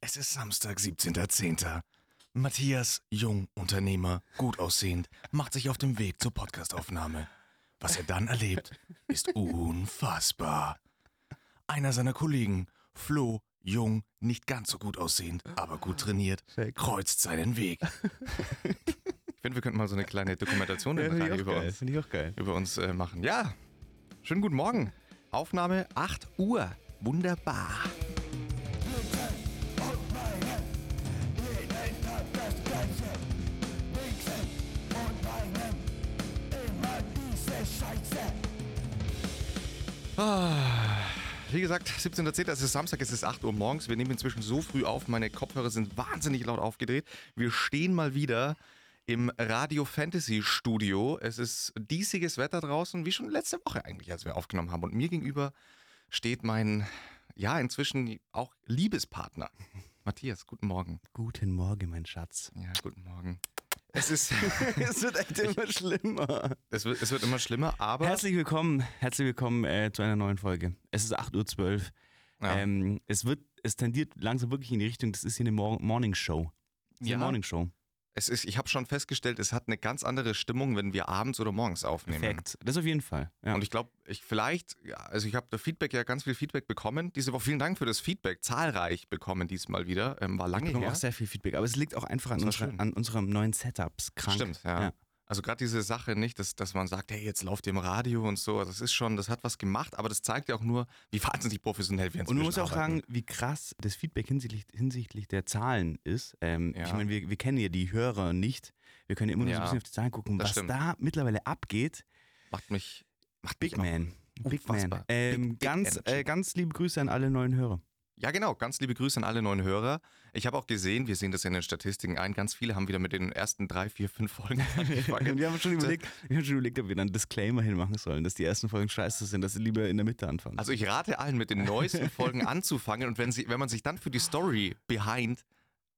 Es ist Samstag, 17.10. Matthias, jung, Unternehmer, gut aussehend, macht sich auf den Weg zur Podcastaufnahme. Was er dann erlebt, ist unfassbar. Einer seiner Kollegen, Flo, jung, nicht ganz so gut aussehend, aber gut trainiert, kreuzt seinen Weg. Ich finde, wir könnten mal so eine kleine Dokumentation Reihe über, uns, Finde ich auch geil. über uns äh, machen. Ja, schönen guten Morgen. Aufnahme 8 Uhr. Wunderbar. Wie gesagt, 17.10. es ist Samstag, es ist 8 Uhr morgens. Wir nehmen inzwischen so früh auf. Meine Kopfhörer sind wahnsinnig laut aufgedreht. Wir stehen mal wieder im Radio Fantasy Studio. Es ist diesiges Wetter draußen, wie schon letzte Woche eigentlich, als wir aufgenommen haben. Und mir gegenüber steht mein, ja, inzwischen auch Liebespartner. Matthias, guten Morgen. Guten Morgen, mein Schatz. Ja, guten Morgen. Es ist, es wird echt immer schlimmer. es wird, es wird immer schlimmer, aber. Herzlich willkommen, herzlich willkommen äh, zu einer neuen Folge. Es ist 8.12 Uhr. Ja. Ähm, es wird, es tendiert langsam wirklich in die Richtung, das ist hier eine Mor Morning Show. Ja. eine Morning Show. Es ist, ich habe schon festgestellt, es hat eine ganz andere Stimmung, wenn wir abends oder morgens aufnehmen. Perfekt. Das auf jeden Fall. Ja. Und ich glaube, ich vielleicht, ja, also ich habe da Feedback ja ganz viel Feedback bekommen. Diese Woche vielen Dank für das Feedback, zahlreich bekommen diesmal wieder. Ähm, war lange bekommen her. auch sehr viel Feedback, aber es liegt auch einfach an, unserer, an unserem neuen Setups. Krank. Stimmt, ja. Also gerade diese Sache nicht, dass, dass man sagt, hey, jetzt lauft ihr im Radio und so. Also das ist schon, das hat was gemacht, aber das zeigt ja auch nur, wie wahnsinnig professionell wir Und man muss inzwischen auch arbeiten. sagen, wie krass das Feedback hinsichtlich, hinsichtlich der Zahlen ist. Ähm, Ja. Ich meine, wir, wir kennen ja die Hörer nicht. Wir können ja immer nur so Ja, ein bisschen auf die Zahlen gucken. das Was stimmt. da mittlerweile abgeht, macht mich, macht Big mich Man. Big. Man. Ähm, Big- Big ganz, äh, ganz liebe Grüße an alle neuen Hörer. Ja, genau. Ganz liebe Grüße an alle neuen Hörer. Ich habe auch gesehen, wir sehen das in den Statistiken ein, ganz viele haben wieder mit den ersten drei, vier, fünf Folgen angefangen. wir haben schon überlegt, wir haben schon überlegt, ob wir dann einen Disclaimer hinmachen sollen, dass die ersten Folgen scheiße sind, dass sie lieber in der Mitte anfangen. Also ich rate allen, mit den neuesten Folgen anzufangen und wenn, sie, wenn man sich dann für die Story behind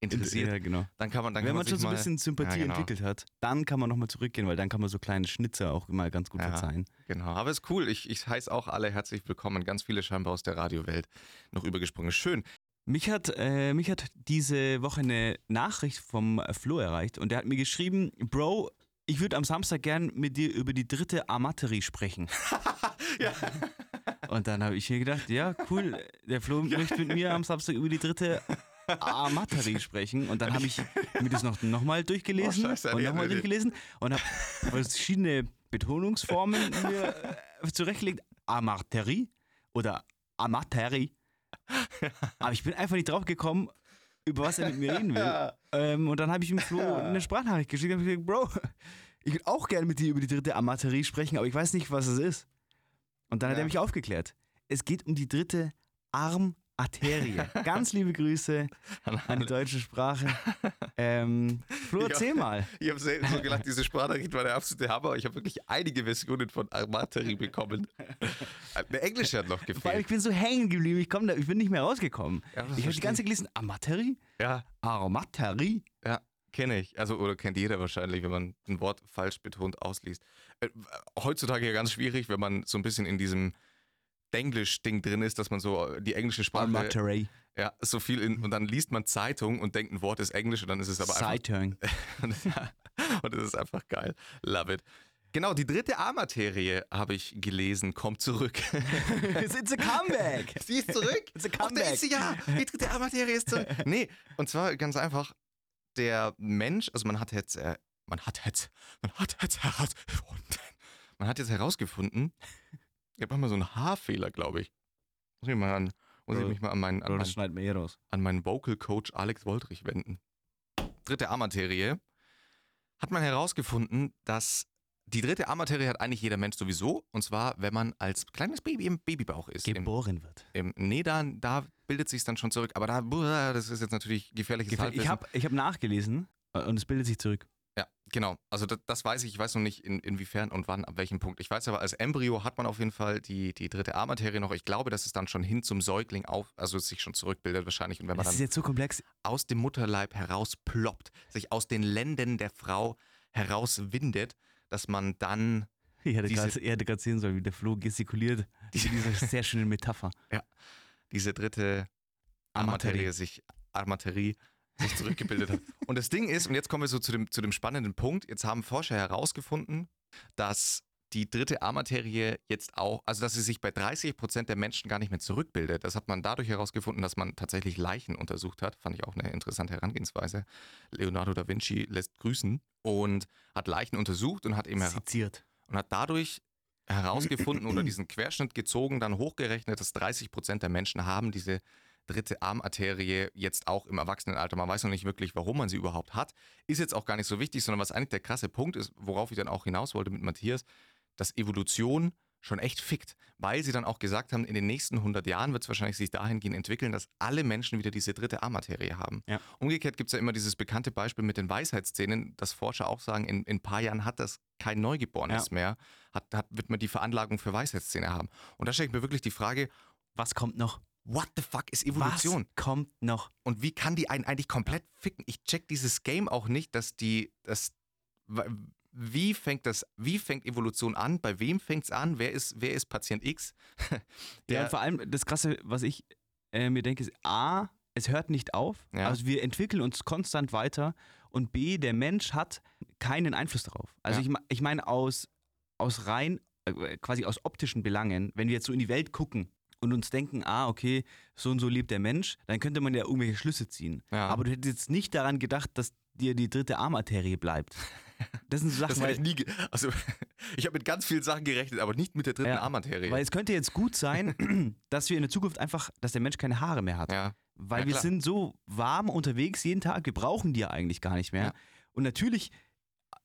interessiert, ja, genau. dann kann man dann Wenn kann man sich schon so ein bisschen Sympathie Ja, genau. entwickelt hat, dann kann man nochmal zurückgehen, weil dann kann man so kleine Schnitzer auch mal ganz gut Ja, verzeihen. Genau, aber ist cool. Ich, ich heiße auch alle herzlich willkommen. Ganz viele scheinbar aus der Radiowelt noch übergesprungen. Schön. Mich hat, äh, mich hat diese Woche eine Nachricht vom Flo erreicht und der hat mir geschrieben, Bro, ich würde am Samstag gern mit dir über die dritte Amaterie sprechen. Und dann habe ich mir gedacht, ja, cool, der Flo möchte mit mir am Samstag über die dritte Amaterie sprechen. Und dann habe ich mir das noch, noch mal durchgelesen Oh, scheiße, und nochmal durchgelesen und habe verschiedene Betonungsformen mir äh, zurechtgelegt. Amaterie oder Amaterie. Aber ich bin einfach nicht drauf gekommen, über was er mit mir reden will. Ähm, und dann habe ich ihm Flo eine Sprachnachricht geschickt und hab gesagt, Bro, ich würde auch gerne mit dir über die dritte Amaterie sprechen, aber ich weiß nicht, was es ist. Und dann hat Ja. er mich aufgeklärt. Es geht um die dritte Armarterie. Ganz liebe Grüße an die deutsche Sprache. Ähm, Flo, erzähl mal. Ich habe selten so gelacht, diese Sprachnachricht war der absolute Hammer. Ich habe wirklich einige Versionen von Armateri bekommen. Eine englische hat noch gefehlt. ich bin so hängen geblieben, ich, komm da, ich bin nicht mehr rausgekommen. Ja, ich habe die ganze Zeit gelesen, Amaterie? Ja, Armaterie? ja, kenne ich. Also, oder kennt jeder wahrscheinlich, wenn man ein Wort falsch betont ausliest. Äh, heutzutage ja ganz schwierig, wenn man so ein bisschen in diesem Denglisch-Ding drin ist, dass man so die englische Sprache. Ja, so viel in, und dann liest man Zeitung und denkt, ein Wort ist Englisch und dann ist es aber einfach Zeitung. Und, es ist einfach geil. Love it. Genau, die dritte A-Materie habe ich gelesen, kommt zurück. It's a comeback. sie ist zurück. It's a comeback. ist sie ja. Die dritte A-Materie ist zurück. Nee, und zwar ganz einfach, der Mensch, also man hat jetzt, äh, man hat jetzt, man hat jetzt herausgefunden, man hat jetzt herausgefunden, ich habe mal so einen Haarfehler, glaube ich. Muss ich mal an, muss ich Bro, mich mal an meinen, an Bro, meinen eh an meinen Vocal Coach Alex Woldrich wenden. Dritte A-Materie. Hat man herausgefunden, dass die dritte A-Materie hat eigentlich jeder Mensch sowieso. Und zwar, wenn man als kleines Baby im Babybauch ist. Im, Geboren wird. im, nee, da, da bildet sich dann schon zurück. Aber da, das ist jetzt natürlich gefährliches Ich Halbwissen. habe ich hab nachgelesen äh, und es bildet sich zurück. Ja, genau. Also das, das weiß ich. Ich weiß noch nicht, in, inwiefern und wann, ab welchem Punkt. Ich weiß aber, als Embryo hat man auf jeden Fall die, die dritte A-Materie noch. Ich glaube, dass es dann schon hin zum Säugling auf, also es sich schon zurückbildet wahrscheinlich. Und wenn man Das dann ist jetzt so komplex. aus dem Mutterleib herausploppt, sich aus den Lenden der Frau herauswindet, dass man dann Ich hätte gerade- er sehen sollen, wie der Flo gestikuliert. Diese, diese sehr schöne Metapher. diese dritte Amaterie. Amaterie sich Armaterie sich zurückgebildet hat. Und das Ding ist, und jetzt kommen wir so zu dem, zu dem spannenden Punkt, jetzt haben Forscher herausgefunden, dass die dritte Armaterie jetzt auch, also dass sie sich bei 30 Prozent der Menschen gar nicht mehr zurückbildet. Das hat man dadurch herausgefunden, dass man tatsächlich Leichen untersucht hat. Fand ich auch eine interessante Herangehensweise. Leonardo da Vinci lässt grüßen und hat Leichen untersucht und hat eben Seziert. und hat dadurch herausgefunden oder diesen Querschnitt gezogen, dann hochgerechnet, dass 30 Prozent der Menschen haben diese dritte Armarterie jetzt auch im Erwachsenenalter. Man weiß noch nicht wirklich, warum man sie überhaupt hat. Ist jetzt auch gar nicht so wichtig, sondern was eigentlich der krasse Punkt ist, worauf ich dann auch hinaus wollte mit Matthias, dass Evolution schon echt fickt, weil sie dann auch gesagt haben, in den nächsten 100 Jahren wird es wahrscheinlich sich dahingehend entwickeln, dass alle Menschen wieder diese dritte Armarterie haben. Ja. Umgekehrt gibt es ja immer dieses bekannte Beispiel mit den Weisheitszähnen, dass Forscher auch sagen, in, in ein paar Jahren hat das kein Neugeborenes Ja. mehr, hat, hat, wird man die Veranlagung für Weisheitszähne haben. Und da stelle ich mir wirklich die Frage, Was kommt noch? What the fuck ist Evolution? Was kommt noch? Und wie kann die einen eigentlich komplett ficken? Ich check dieses Game auch nicht, dass die, das, wie fängt das, wie fängt Evolution an? Bei wem fängt es an? Wer ist, wer ist Patient X? Ja, Der- und vor allem das Krasse, was ich äh, mir denke, ist A, es hört nicht auf. Ja. Also wir entwickeln uns konstant weiter. Und B, der Mensch hat keinen Einfluss darauf. Also Ja. ich, ich meine aus, aus rein, äh, quasi aus optischen Belangen, wenn wir jetzt so in die Welt gucken und uns denken, ah, okay, so und so lebt der Mensch, dann könnte man ja irgendwelche Schlüsse ziehen. Ja. Aber du hättest jetzt nicht daran gedacht, dass dir die dritte Armarterie bleibt. Das sind so Sachen, das weil, ich nie, also ich habe mit ganz vielen Sachen gerechnet, aber nicht mit der dritten Ja, Armarterie. weil es könnte jetzt gut sein, dass wir in der Zukunft einfach, dass der Mensch keine Haare mehr hat. ja, Weil Ja, wir sind so warm unterwegs jeden Tag, wir brauchen die ja eigentlich gar nicht mehr. Und natürlich,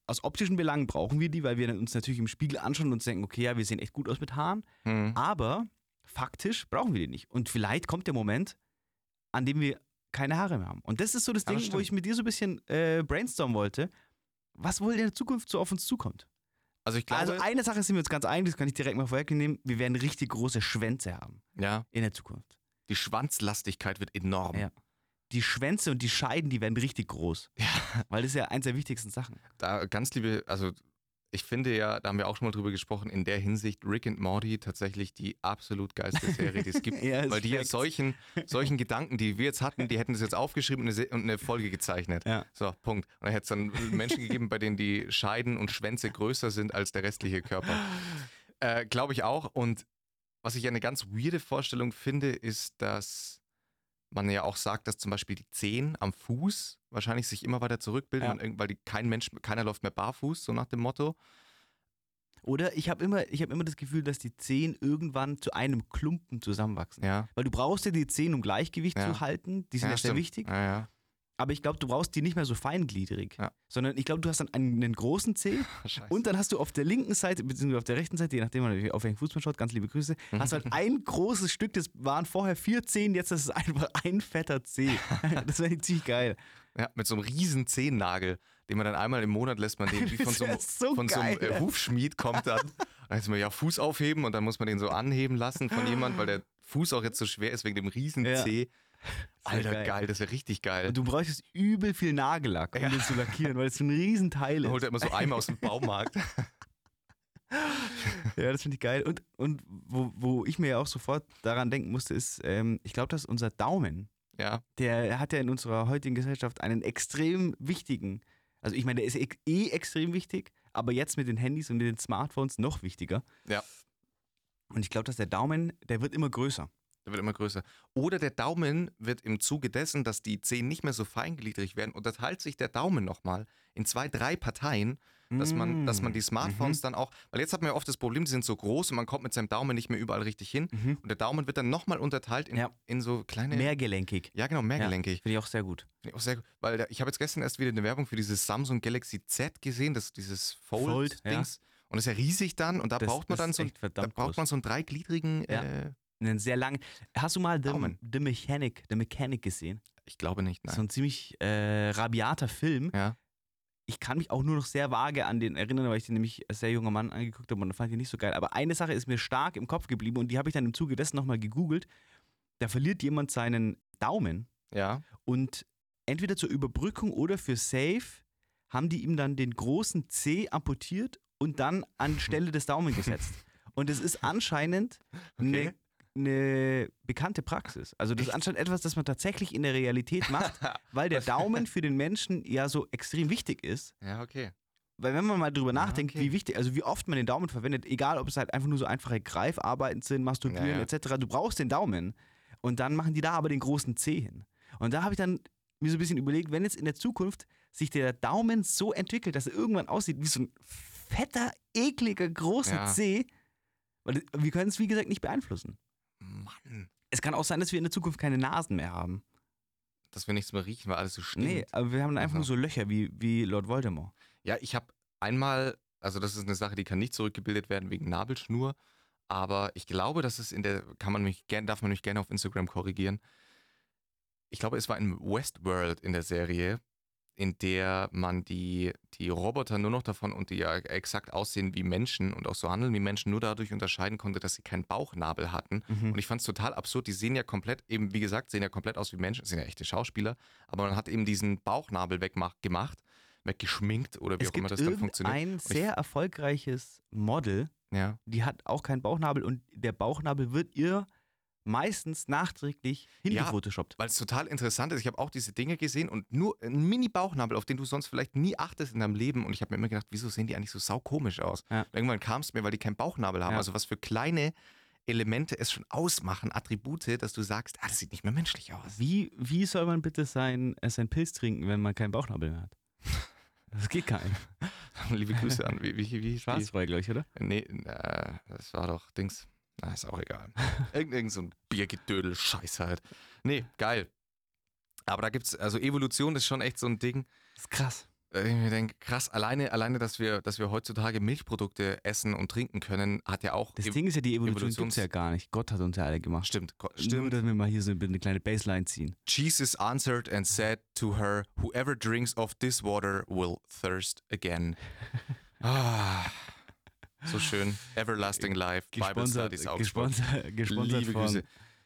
aus optischen Belangen brauchen wir die, weil wir uns natürlich im Spiegel anschauen und uns denken, okay, ja, wir sehen echt gut aus mit Haaren. hm. Aber faktisch brauchen wir die nicht. Und vielleicht kommt der Moment, an dem wir keine Haare mehr haben. Und das ist so das Ja, das Ding, wo stimmt. ich mit dir so ein bisschen äh, brainstormen wollte. Was wohl in der Zukunft so auf uns zukommt? also ich glaube, also eine Sache sind wir uns ganz einig, das kann ich direkt mal vorwegnehmen. Wir werden richtig große Schwänze haben ja, in der Zukunft. die Schwanzlastigkeit wird enorm. Ja. Die Schwänze und die Scheiden, die werden richtig groß. Ja. Weil das ist ja eins der wichtigsten Sachen. Da ganz liebe, also ich finde ja, da haben wir auch schon mal drüber gesprochen, in der Hinsicht Rick and Morty tatsächlich die absolut geilste Serie, die es gibt. Ja, ist weil die ja solchen, solchen Gedanken, die wir jetzt hatten, die hätten das jetzt aufgeschrieben und eine, Se- und eine Folge gezeichnet. Ja. So, Punkt. Und dann hätte es dann Menschen gegeben, bei denen die Scheiden und Schwänze größer sind als der restliche Körper. Äh, Glaube ich auch. Und was ich eine ganz weirde Vorstellung finde, ist, dass man ja auch sagt, dass zum Beispiel die Zehen am Fuß wahrscheinlich sich immer weiter zurückbilden, Ja. weil die, kein Mensch, keiner läuft mehr barfuß, so nach dem Motto. Oder ich habe immer, ich hab immer das Gefühl, dass die Zehen irgendwann zu einem Klumpen zusammenwachsen. Ja. Weil du brauchst ja die Zehen, um Gleichgewicht Ja. zu halten. Die sind ja, sehr wichtig. Ja, ja. Aber ich glaube, du brauchst die nicht mehr so feingliedrig. Ja. Sondern ich glaube, du hast dann einen, einen großen Zeh Scheiße. und dann hast du auf der linken Seite, beziehungsweise auf der rechten Seite, je nachdem, man auf welchen Fußball schaut, ganz liebe Grüße, hast du halt ein großes Stück, das waren vorher vier Zehen, jetzt ist es einfach ein fetter Zeh. das wäre ziemlich geil. Ja, mit so einem riesen Zehennagel, den man dann einmal im Monat lässt man den wie von so so von so einem äh, Hufschmied kommt dann. Dann ist man ja Fuß aufheben und dann muss man den so anheben lassen von jemand, weil der Fuß auch jetzt so schwer ist wegen dem riesen Ja. Zeh. Wär Alter, geil. geil. das wäre richtig geil. Und du bräuchtest übel viel Nagellack, um Ja. den zu lackieren, weil es so ein Riesenteil ist. holt er immer so Eimer aus dem Baumarkt. Ja, das finde ich geil. Und, und wo, wo ich mir ja auch sofort daran denken musste, ist, ähm, ich glaube, dass unser Daumen, Ja, der hat ja in unserer heutigen Gesellschaft einen extrem wichtigen, also ich meine, der ist eh- extrem wichtig, aber jetzt mit den Handys und den Smartphones noch wichtiger. Ja. Und ich glaube, dass der Daumen, der wird immer größer. Der wird immer größer. Oder der Daumen wird im Zuge dessen, dass die Zehen nicht mehr so feingliedrig werden, unterteilt sich der Daumen nochmal in zwei, drei Parteien, dass man, dass man die Smartphones dann auch, weil jetzt hat man ja oft das Problem, die sind so groß und man kommt mit seinem Daumen nicht mehr überall richtig hin. Mhm. Und der Daumen wird dann nochmal unterteilt in, Ja. in so kleine. Mehrgelenkig. ja, genau, mehrgelenkig. Finde ich auch sehr gut. Finde ich auch sehr gut. Weil ich habe jetzt gestern erst wieder eine Werbung für dieses Samsung Galaxy Z gesehen, das, dieses Fold, Fold-Dings. Und das ist ja riesig dann und da Das- braucht man dann so, da braucht man so einen dreigliedrigen, Ja. äh, Einen sehr langen. Hast du mal The, Daumen. The Mechanic, The Mechanic gesehen? ich glaube nicht, So nein. ein ziemlich äh, rabiater Film. Ja. Ich kann mich auch nur noch sehr vage an den erinnern, weil ich den nämlich als sehr junger Mann angeguckt habe und fand ihn nicht so geil. Aber eine Sache ist mir stark im Kopf geblieben und die habe ich dann im Zuge dessen nochmal gegoogelt. Da verliert jemand seinen Daumen Ja. und entweder zur Überbrückung oder für Safe haben die ihm dann den großen C amputiert und dann an Stelle des Daumen gesetzt. Und es ist anscheinend eine, eine bekannte Praxis. Also das ist anscheinend etwas, das man tatsächlich in der Realität macht, weil der Daumen für den Menschen ja so extrem wichtig ist. Ja, okay. Weil wenn man mal drüber Ja, nachdenkt, okay. wie wichtig, also wie oft man den Daumen verwendet, egal ob es halt einfach nur so einfache Greifarbeiten sind, Masturbieren Ja, ja. etc., du brauchst den Daumen. Und dann machen die da aber den großen Zeh hin. Und da habe ich dann mir so ein bisschen überlegt, wenn jetzt in der Zukunft sich der Daumen so entwickelt, dass er irgendwann aussieht wie so ein fetter, ekliger, großer Ja. Zeh, weil wir können es wie gesagt nicht beeinflussen. Mann. Es kann auch sein, dass wir in der Zukunft keine Nasen mehr haben. Dass wir nichts mehr riechen, weil alles so stinkt. Nee, aber wir haben einfach nur so Löcher wie, wie Lord Voldemort. Ja, ich habe einmal, also das ist eine Sache, die kann nicht zurückgebildet werden wegen Nabelschnur, aber ich glaube, dass es in der, kann man mich gern, darf man mich gerne auf Instagram korrigieren. Ich glaube, es war in Westworld in der Serie, in der man die, die Roboter nur noch davon und die ja exakt aussehen wie Menschen und auch so handeln wie Menschen nur dadurch unterscheiden konnte, dass sie keinen Bauchnabel hatten. Mhm. Und ich fand es total absurd. Die sehen ja komplett, eben wie gesagt, sehen ja komplett aus wie Menschen, sind ja echte Schauspieler, aber man hat eben diesen Bauchnabel weggemacht, gemacht, weggeschminkt oder wie Es auch immer das dann funktioniert. ein sehr erfolgreiches Model, Ja. die hat auch keinen Bauchnabel und der Bauchnabel wird ihr meistens nachträglich hingefotoshoppt. Weil es total interessant ist. Ich habe auch diese Dinge gesehen und nur ein Mini-Bauchnabel, auf den du sonst vielleicht nie achtest in deinem Leben. Und ich habe mir immer gedacht, wieso sehen die eigentlich so saukomisch aus? Ja. Irgendwann kam es mir, weil die keinen Bauchnabel haben. Ja. Also was für kleine Elemente es schon ausmachen, Attribute, dass du sagst, ah, das sieht nicht mehr menschlich aus. Wie, wie soll man bitte sein, äh, sein Pilz trinken, wenn man keinen Bauchnabel mehr hat? Das geht nicht. Liebe Grüße an. Wie, wie, wie, Schwarzfrei, glaube ich, oder? Nee, äh, das war doch Dings. Na, ist auch egal. Irgend, irgend so ein Biergedödel, Scheiß halt. Nee, geil. Aber da gibt's, also Evolution ist schon echt so ein Ding. Das ist krass. äh, Ich mir denke, krass, alleine, alleine, dass wir, dass wir heutzutage Milchprodukte essen und trinken können, hat ja auch. Das Ev- Ding ist ja, die Evolution gibt Evolutions- es ja gar nicht. Gott hat uns ja alle gemacht. Stimmt, ko- Nur, stimmt. dass wir mal hier so eine kleine Baseline ziehen. Jesus answered and said to her, Whoever drinks of this water will thirst again. Ah, so schön. Everlasting Life. Bible Studies Augsburg. gesponsert, gesponsert Liebe von. Grüße.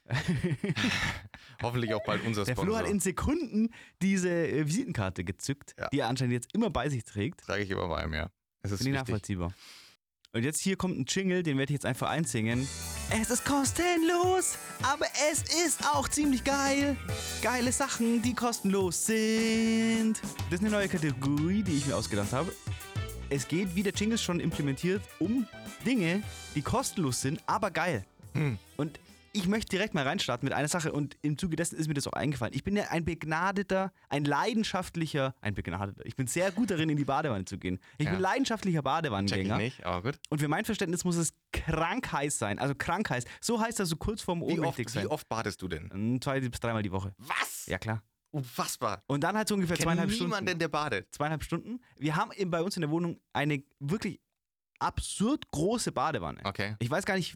Hoffentlich auch bald unser Der Sponsor. Flo hat in Sekunden diese äh, Visitenkarte gezückt, Ja. die er anscheinend jetzt immer bei sich trägt. Trage ich immer bei mir. Es ist wichtig. nachvollziehbar. Und jetzt hier kommt ein Jingle, den werde ich jetzt einfach einsingen. Es ist kostenlos, aber es ist auch ziemlich geil. Geile Sachen, die kostenlos sind. Das ist eine neue Kategorie, die ich mir ausgedacht habe. Es geht, wie der Jingle schon implementiert, um Dinge, die kostenlos sind, aber geil. Hm. Und ich möchte direkt mal reinstarten mit einer Sache und im Zuge dessen ist mir das auch eingefallen. Ich bin ja ein begnadeter, ein leidenschaftlicher, ein begnadeter. Ich bin sehr gut darin, in die Badewanne zu gehen. Ich Ja. bin leidenschaftlicher Check ich Badewannengänger. nicht, aber gut. Und für mein Verständnis muss es krank heiß sein. Also krank heiß. So heißt das so kurz vorm ohnmächtig sein. wie oft badest du denn? Mm, Zwei bis dreimal die Woche. Was? Ja, klar. Unfassbar. Und dann halt so ungefähr Kennt zweieinhalb niemand Stunden. denn, der badet? Zweieinhalb Stunden. Wir haben eben bei uns in der Wohnung eine wirklich absurd große Badewanne. Okay. Ich weiß gar nicht,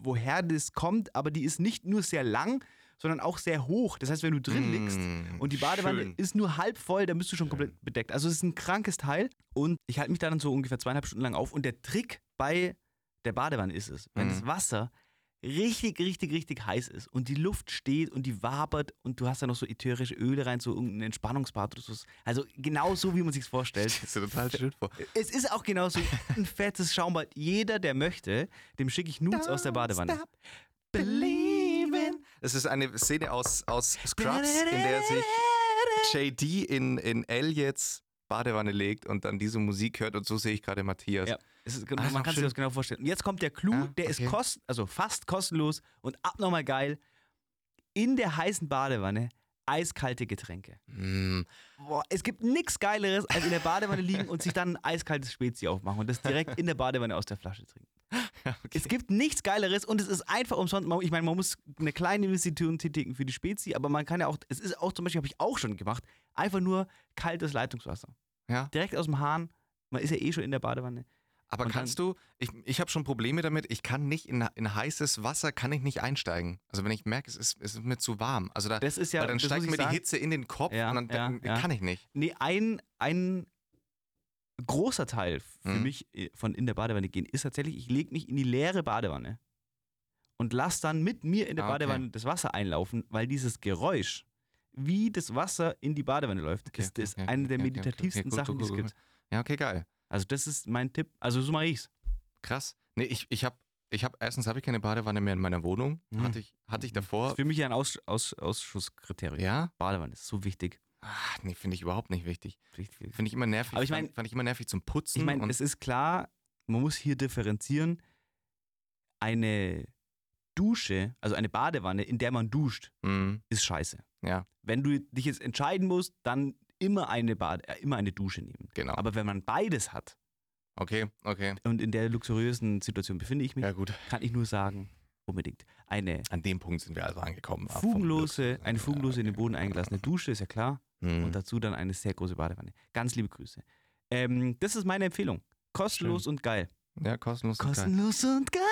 woher das kommt, aber die ist nicht nur sehr lang, sondern auch sehr hoch. Das heißt, wenn du drin liegst Mm, und die Badewanne schön. ist nur halb voll, dann bist du schon komplett bedeckt. Also es ist ein krankes Teil und ich halte mich da dann so ungefähr zweieinhalb Stunden lang auf und der Trick bei der Badewanne ist es, wenn Mhm. das Wasser richtig, richtig, richtig heiß ist und die Luft steht und die wabert und du hast da noch so ätherische Öle rein, so irgendein Entspannungsbad oder so. Also genau so, wie man sich vorstellt. Das ist total schön vor. Es ist auch genauso ein fettes Schaumbad. Jeder, der möchte, dem schicke ich Nudes aus der Badewanne. Believing. Das ist eine Szene aus, aus Scrubs, in der sich JD in, in Elliots Badewanne legt und dann diese Musik hört und so sehe ich gerade Matthias. Ja, es ist, Ah, ist man kann sich das genau vorstellen. Und jetzt kommt der Clou, Ja, der ist okay. kost, also fast kostenlos und abnormal geil. In der heißen Badewanne eiskalte Getränke. Mm, Boah, es gibt nichts Geileres, als in der Badewanne liegen und sich dann ein eiskaltes Spezi aufmachen und das direkt in der Badewanne aus der Flasche trinken. Es gibt nichts Geileres und es ist einfach umsonst. Ich meine, man muss eine kleine Investition tätigen für die Spezi, aber man kann ja auch, es ist auch zum Beispiel, habe ich auch schon gemacht, einfach nur kaltes Leitungswasser. ja. Direkt aus dem Hahn. Man ist ja eh schon in der Badewanne. Aber Und kannst du, ich, ich habe schon Probleme damit, ich kann nicht in, in heißes Wasser, kann ich nicht einsteigen. Also wenn ich merke, es ist, es ist mir zu warm. Also da, Das ist ja, weil dann steigt mir ich die sagen. Hitze in den Kopf Ja, und dann, dann ja, ja. kann ich nicht. Nee, ein, ein großer Teil für Mhm. mich äh, von in der Badewanne gehen ist tatsächlich, ich lege mich in die leere Badewanne und lasse dann mit mir in der Ah, okay. Badewanne das Wasser einlaufen, weil dieses Geräusch, wie das Wasser in die Badewanne läuft, Okay, ist das okay, eine der meditativsten okay, gut, Sachen, gut, die es gibt. Ja, okay, geil. Also das ist mein Tipp. Also so mache ich's. Krass. Nee, ich, ich habe Ich habe erstens habe ich keine Badewanne mehr in meiner Wohnung. Mhm. Hatte ich hatte ich Das davor. ist für mich ein Aus, Aus, Ausschusskriterium. Ja? Badewanne ist so wichtig. Ach, nee, finde ich überhaupt nicht wichtig. Richtig. Finde ich immer nervig. Aber ich mein- fand, ich immer nervig zum Putzen. Ich meine, es ist klar, man muss hier differenzieren. Eine Dusche, also eine Badewanne, in der man duscht, Mhm, ist scheiße. ja, Wenn du dich jetzt entscheiden musst, dann immer eine, Bade, äh, immer eine Dusche nehmen. genau. Aber wenn man beides hat, okay, okay. und in der luxuriösen Situation befinde ich mich, Ja gut. kann ich nur sagen, unbedingt. Eine An dem Punkt sind wir also angekommen. fugenlose, eine fugenlose in den Boden eingelassene Dusche, ist ja klar. Mhm. Und dazu dann eine sehr große Badewanne. Ganz liebe Grüße. Ähm, das ist meine Empfehlung. Kostenlos und geil. ja, kostenlos. und geil. Kostenlos und geil.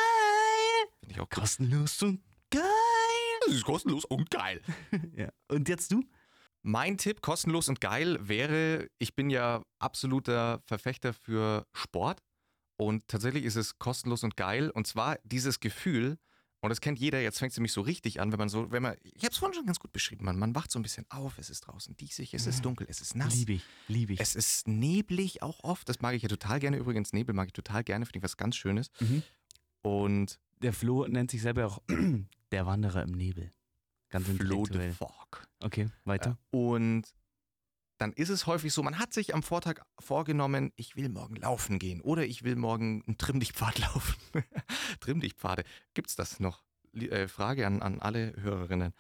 Finde ich auch. Kostenlos und geil. Das ist kostenlos und geil. Ja. Und jetzt du? Mein Tipp, kostenlos und geil, wäre, ich bin ja absoluter Verfechter für Sport und tatsächlich ist es kostenlos und geil und zwar dieses Gefühl, und das kennt jeder, jetzt fängt es nämlich so richtig an, wenn man so, wenn man, ich habe es vorhin schon ganz gut beschrieben, man, man wacht so ein bisschen auf, es ist draußen diesig, es ist dunkel, es ist nass. Liebe ich. Liebe ich. Es ist neblig auch oft, das mag ich ja total gerne übrigens, Nebel mag ich total gerne, finde ich was ganz Schönes. Mhm. Und Der Flo nennt sich selber auch der Wanderer im Nebel. Ganz Flo the intellektuell. Fog. Okay, weiter. Und dann ist es häufig so, man hat sich am Vortag vorgenommen, ich will morgen laufen gehen oder ich will morgen einen Trimmdichtpfad laufen. Trimmdichtpfade, gibt es das noch? Äh, Frage an, an alle Hörerinnen.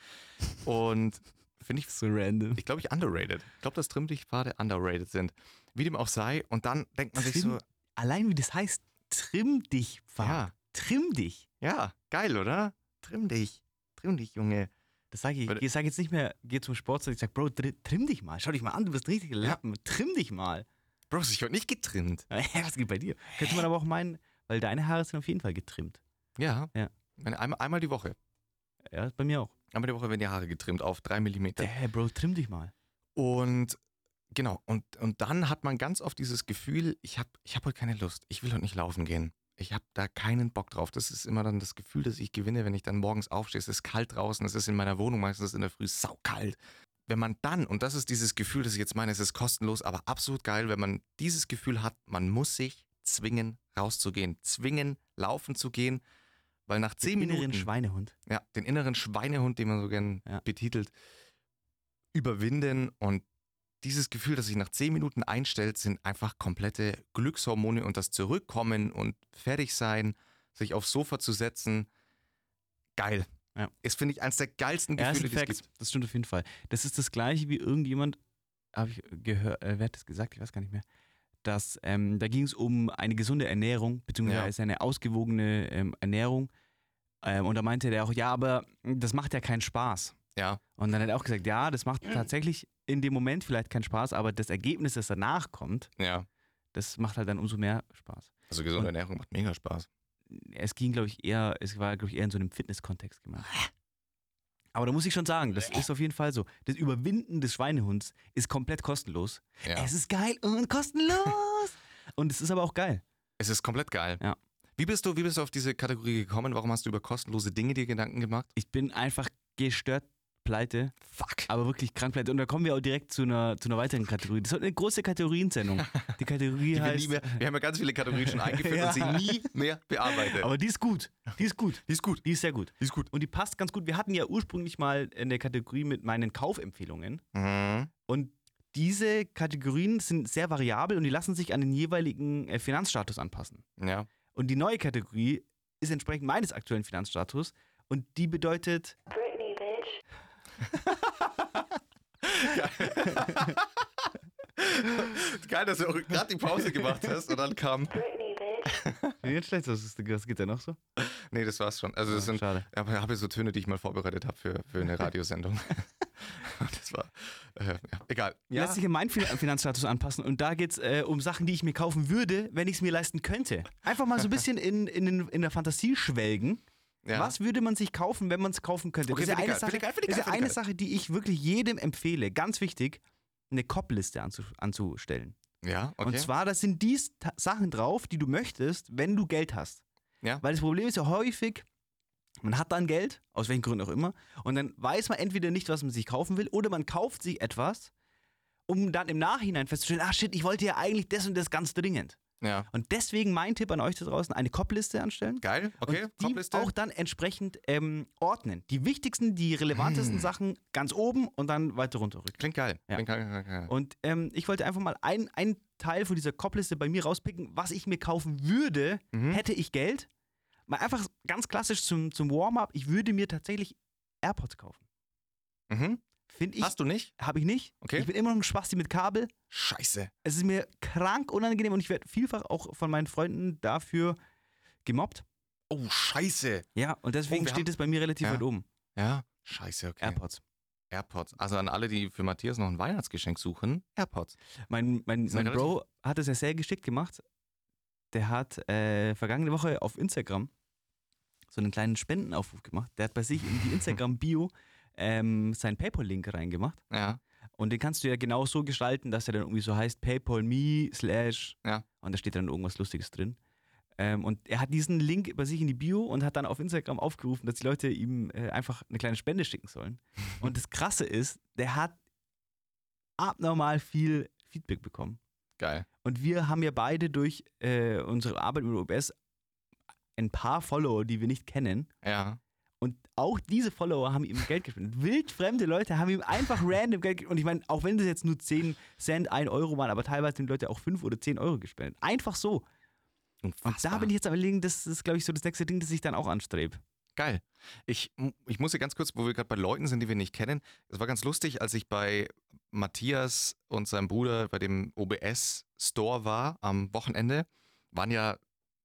Und finde ich, So random. ich glaube, ich underrated. Ich glaube, dass Trimmdichtpfade underrated sind. Wie dem auch sei. Und dann denkt man sich so, Allein wie das heißt, trimm dich, Fahrt. ja, Trimm dich. ja, geil, oder? Trimm dich. Trimm dich, Junge. Das sage ich. Ich sage jetzt nicht mehr, geh zum Sport, ich sage, Bro, tri- trimm dich mal. Schau dich mal an, du bist ein richtiger Lappen. Trimm dich mal. Bro, ich heute nicht getrimmt. Ja, was geht bei dir? Könnte man aber auch meinen, weil deine Haare sind auf jeden Fall getrimmt. Ja. Ja. Einmal, einmal die Woche. Ja, bei mir auch. Einmal die Woche werden die Haare getrimmt auf drei Millimeter. Hey, Bro, trimm dich mal. Und genau, und, und dann hat man ganz oft dieses Gefühl, ich habe ich hab heute keine Lust, ich will heute nicht laufen gehen. Ich habe da keinen Bock drauf. Das ist immer dann das Gefühl, das ich gewinne, wenn ich dann morgens aufstehe. Es ist kalt draußen, es ist in meiner Wohnung meistens in der Früh saukalt. Wenn man dann, und das ist dieses Gefühl, das ich jetzt meine, es ist kostenlos, aber absolut geil, wenn man dieses Gefühl hat, man muss sich zwingen, rauszugehen, zwingen, laufen zu gehen, weil nach zehn Den inneren Minuten Schweinehund. ja, den inneren Schweinehund, den man so gern Ja. betitelt, überwinden und dieses Gefühl, das sich nach zehn Minuten einstellt, sind einfach komplette Glückshormone und das Zurückkommen und fertig sein, sich aufs Sofa zu setzen, geil. Ja. Ist, finde ich, eines der geilsten Ja, Gefühle, die es gibt. Das stimmt auf jeden Fall. Das ist das gleiche wie irgendjemand, habe ich gehört, äh, wer hat das gesagt? Ich weiß gar nicht mehr. Dass, ähm, da ging es um eine gesunde Ernährung, beziehungsweise eine ausgewogene ähm, Ernährung. Ähm, und da meinte der auch, ja, aber das macht ja keinen Spaß. Ja, Und dann hat er auch gesagt, ja, das macht tatsächlich in dem Moment vielleicht keinen Spaß, aber das Ergebnis, das danach kommt, ja. das macht halt dann umso mehr Spaß. Also gesunde Und- Ernährung macht mega Spaß. Es ging, glaube ich, eher, es war, glaube ich, eher in so einem Fitness-Kontext gemacht. Aber da muss ich schon sagen, das ist auf jeden Fall so. Das Überwinden des Schweinehunds ist komplett kostenlos. Ja. Es ist geil und kostenlos. und es ist aber auch geil. Es ist komplett geil. Ja. Wie bist du, wie bist du auf diese Kategorie gekommen? Warum hast du über kostenlose Dinge dir Gedanken gemacht? Ich bin einfach gestört pleite, Fuck. aber wirklich krank pleite. Und da kommen wir auch direkt zu einer, zu einer weiteren Kategorie. Das ist eine große Kategoriensendung. Die Kategorie Die wir, heißt. nie mehr, wir haben ja ganz viele Kategorien schon eingeführt Ja. und sie nie mehr bearbeitet. aber die ist gut. Die ist gut. die ist gut. Die ist sehr gut. Die ist gut. Und die passt ganz gut. Wir hatten ja ursprünglich mal in der Kategorie mit meinen Kaufempfehlungen. Mhm. Und diese Kategorien sind sehr variabel und die lassen sich an den jeweiligen äh, Finanzstatus anpassen. Ja. Und die neue Kategorie ist entsprechend meines aktuellen Finanzstatus und die bedeutet. Geil, dass du gerade die Pause gemacht hast und dann kam. Nicht schlecht, was, ist, was geht da noch so? Nee, das war's schon. Also, das Ah, sind. Schade. Aber ich habe so Töne, die ich mal vorbereitet habe für, für eine Radiosendung. das war. Äh, ja, egal. Lässt sich an meinen fin Finanzstatus anpassen und da geht es äh, um Sachen, die ich mir kaufen würde, wenn ich es mir leisten könnte. Einfach mal so ein bisschen in, in, in der Fantasie schwelgen. Ja. Was würde man sich kaufen, wenn man es kaufen könnte? Okay, das ist ja eine, Sache, das ist ja eine Sache, die ich wirklich jedem empfehle. Ganz wichtig, eine Kopp-Liste anzu anzustellen. Ja, okay. Und zwar, das sind die Sachen drauf, die du möchtest, wenn du Geld hast. Ja. Weil das Problem ist ja häufig, man hat dann Geld, aus welchen Gründen auch immer, und dann weiß man entweder nicht, was man sich kaufen will, oder man kauft sich etwas, um dann im Nachhinein festzustellen, ah shit, ich wollte ja eigentlich das und das ganz dringend. Ja. Und deswegen mein Tipp an euch da draußen, eine Top-Liste anstellen. Geil, okay, und die Top-Liste. auch dann entsprechend ähm, ordnen. Die wichtigsten, die relevantesten Hm. Sachen ganz oben und dann weiter runterrücken. Klingt geil. Ja. Klingt geil, geil, geil. Und ähm, ich wollte einfach mal ein, ein Teil von dieser Top-Liste bei mir rauspicken, was ich mir kaufen würde, Mhm. hätte ich Geld. Mal einfach ganz klassisch zum, zum Warm-up. Ich würde mir tatsächlich AirPods kaufen. Mhm. Finde ich, Hast du nicht? habe ich nicht. Okay. Ich bin immer noch ein Spasti mit Kabel. Scheiße. Es ist mir krank unangenehm und ich werde vielfach auch von meinen Freunden dafür gemobbt. Oh, scheiße. Ja, und deswegen wir steht es bei mir relativ Ja. weit oben. Ja, scheiße, okay. AirPods. AirPods. Also an alle, die für Matthias noch ein Weihnachtsgeschenk suchen, AirPods. Mein, mein, mein Bro hat es ja sehr geschickt gemacht. Der hat äh, vergangene Woche auf Instagram so einen kleinen Spendenaufruf gemacht. Der hat bei sich in die Instagram-Bio ähm, seinen PayPal-Link reingemacht. Ja. Und den kannst du ja genau so gestalten, dass er dann irgendwie so heißt PayPal.me slash Ja. und da steht dann irgendwas Lustiges drin. Ähm, und er hat diesen Link bei sich in die Bio und hat dann auf Instagram aufgerufen, dass die Leute ihm äh, einfach eine kleine Spende schicken sollen. und das Krasse ist, der hat abnormal viel Feedback bekommen. Geil. Und wir haben ja beide durch äh, unsere Arbeit mit OBS ein paar Follower, die wir nicht kennen. Ja. Und auch diese Follower haben ihm Geld gespendet. Wildfremde Leute haben ihm einfach random Geld gespendet. Und ich meine, auch wenn das jetzt nur 10 Cent, 1 Euro waren, aber teilweise haben die Leute auch 5 oder 10 Euro gespendet. Einfach so. Und da bin ich jetzt am überlegen, das ist, glaube ich, so das nächste Ding, das ich dann auch anstrebe. Geil. Ich, ich muss hier ganz kurz, wo wir gerade bei Leuten sind, die wir nicht kennen. Es war ganz lustig, als ich bei Matthias und seinem Bruder bei dem OBS-Store war am Wochenende. Waren ja,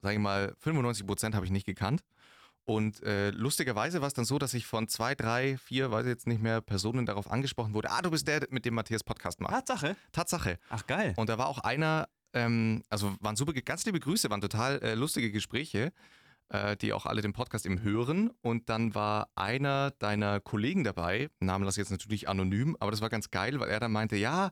sage ich mal, 95 Prozent habe ich nicht gekannt. Und äh, lustigerweise war es dann so, dass ich von zwei, drei, vier, weiß ich jetzt nicht mehr, Personen darauf angesprochen wurde. Ah, du bist der, mit dem Matthias Podcast macht. Tatsache. Tatsache. Ach, geil. Und da war auch einer, ähm, also waren super, ganz liebe Grüße, waren total äh, lustige Gespräche, äh, die auch alle den Podcast eben hören. Und dann war einer deiner Kollegen dabei, Namen lasse ich jetzt natürlich anonym, aber das war ganz geil, weil er dann meinte, ja,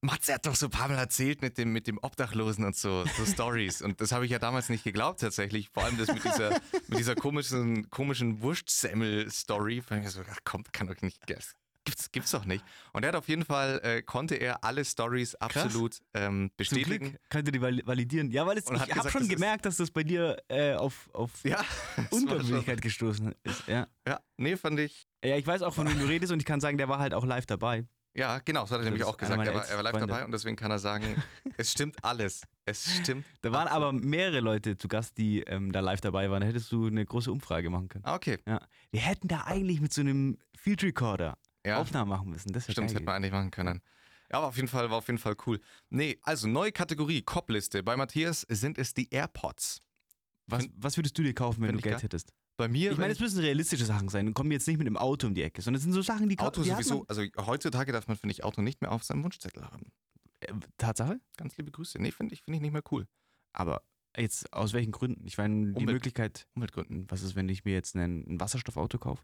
Matze hat doch so ein paar Mal erzählt mit dem, mit dem Obdachlosen und so, so Stories. Und das habe ich ja damals nicht geglaubt tatsächlich. Vor allem das mit dieser, mit dieser komischen, komischen Wurstsemmel-Story. Fand ich so, ach komm, kann doch nicht, das gibt's, gibt's doch nicht. Und er hat auf jeden Fall, äh, konnte er alle Stories absolut ähm, Zum bestätigen. Glück könnt ihr die vali- validieren. Ja, weil es, ich habe schon das gemerkt, dass das bei dir äh, auf, auf Ja, Unglaubwürdigkeit gestoßen ist. Ja. Ja, nee, fand ich. ja, ich weiß auch, von wem du redest und ich kann sagen, der war halt auch live dabei. Ja, genau, das hat er nämlich auch gesagt. Er war, er war live dabei und deswegen kann er sagen, es stimmt alles. Es stimmt. Da waren aber mehrere Leute zu Gast, die ähm, da live dabei waren. Da hättest du eine große Umfrage machen können. Ah, okay. Wir hätten da eigentlich mit so einem Field Recorder Ja, Aufnahmen machen müssen. Das stimmt, das geil hätte man eigentlich machen können. Ja, aber auf jeden Fall war auf jeden Fall cool. Nee, also neue Kategorie, Cop-Liste. Bei Matthias sind es die AirPods. was, was würdest du dir kaufen, wenn Find du Geld hättest? Bei mir, Ich meine, es müssen realistische Sachen sein. Und kommen jetzt nicht mit einem Auto um die Ecke, sondern es sind so Sachen, die Auto die sowieso, also heutzutage darf man, finde ich, Auto nicht mehr auf seinem Wunschzettel haben. Äh, Tatsache? Ganz liebe Grüße. Nee, finde ich, finde ich nicht mehr cool. Aber jetzt aus welchen Gründen? Ich meine, die Umwelt- Möglichkeit, Umweltgründen. was ist, wenn ich mir jetzt ein, ein Wasserstoffauto kaufe?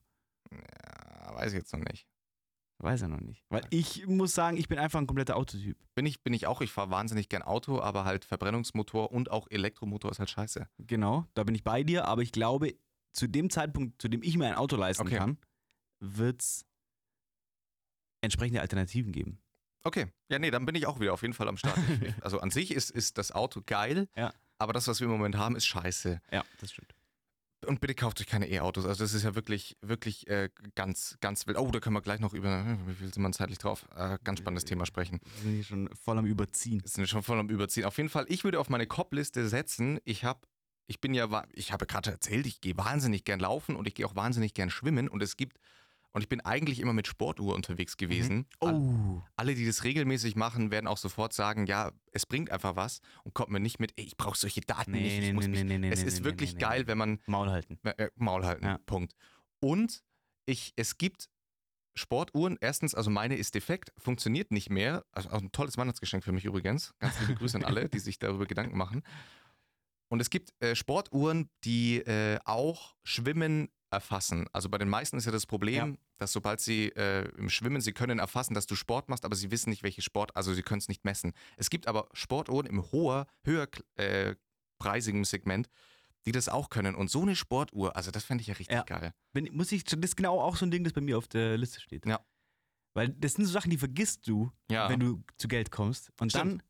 Ja, weiß ich jetzt noch nicht. Weiß er noch nicht. Weil ich muss sagen, ich bin einfach ein kompletter Autotyp. Bin ich, bin ich auch, ich fahre wahnsinnig gern Auto, aber halt Verbrennungsmotor und auch Elektromotor ist halt scheiße. Genau, da bin ich bei dir, aber ich glaube, zu dem Zeitpunkt, zu dem ich mir ein Auto leisten Okay. kann, wird es entsprechende Alternativen geben. Okay, ja, nee, dann bin ich auch wieder auf jeden Fall am Start. also an sich ist, ist das Auto geil, Ja. aber das, was wir im Moment haben, ist scheiße. Ja, das stimmt. Und bitte kauft euch keine E-Autos. Also das ist ja wirklich, wirklich äh, ganz, ganz wild. Oh, da können wir gleich noch über, hm, wie viel sind wir zeitlich drauf? Äh, ganz spannendes Thema sprechen. Wir sind hier schon voll am Überziehen. Wir sind schon voll am Überziehen. Auf jeden Fall, ich würde auf meine Cop-Liste setzen. Ich habe, ich bin ja, ich habe gerade erzählt, ich gehe wahnsinnig gern laufen und ich gehe auch wahnsinnig gern schwimmen. Und es gibt, und ich bin eigentlich immer mit Sportuhr unterwegs gewesen. All- Oh. alle, die das regelmäßig machen, werden auch sofort sagen, ja, es bringt einfach was und kommt mir nicht mit, ey, ich brauche solche Daten Nee, nicht. Ich nee, nee, mich, nee, nee, es nee, ist nee, wirklich nee, geil, wenn man Maul halten. äh, Maul halten. Ja. Punkt. Und ich, es gibt Sportuhren. Erstens, also meine ist defekt, funktioniert nicht mehr. Also auch ein tolles Weihnachtsgeschenk für mich übrigens. Ganz liebe Grüße an alle, die sich darüber Gedanken machen. Und es gibt äh, Sportuhren, die äh, auch Schwimmen erfassen. Also bei den meisten ist ja das Problem, Ja. dass sobald sie äh, im Schwimmen, sie können erfassen, dass du Sport machst, aber sie wissen nicht, welche Sport, also sie können es nicht messen. Es gibt aber Sportuhren im hoher, höher äh, preisigen Segment, die das auch können. Und so eine Sportuhr, also das fände ich ja richtig Ja. geil. Bin, muss ich, das ist genau auch so ein Ding, das bei mir auf der Liste steht. Ja. Weil das sind so Sachen, die vergisst du, Ja. wenn du zu Geld kommst. Und Stimmt. dann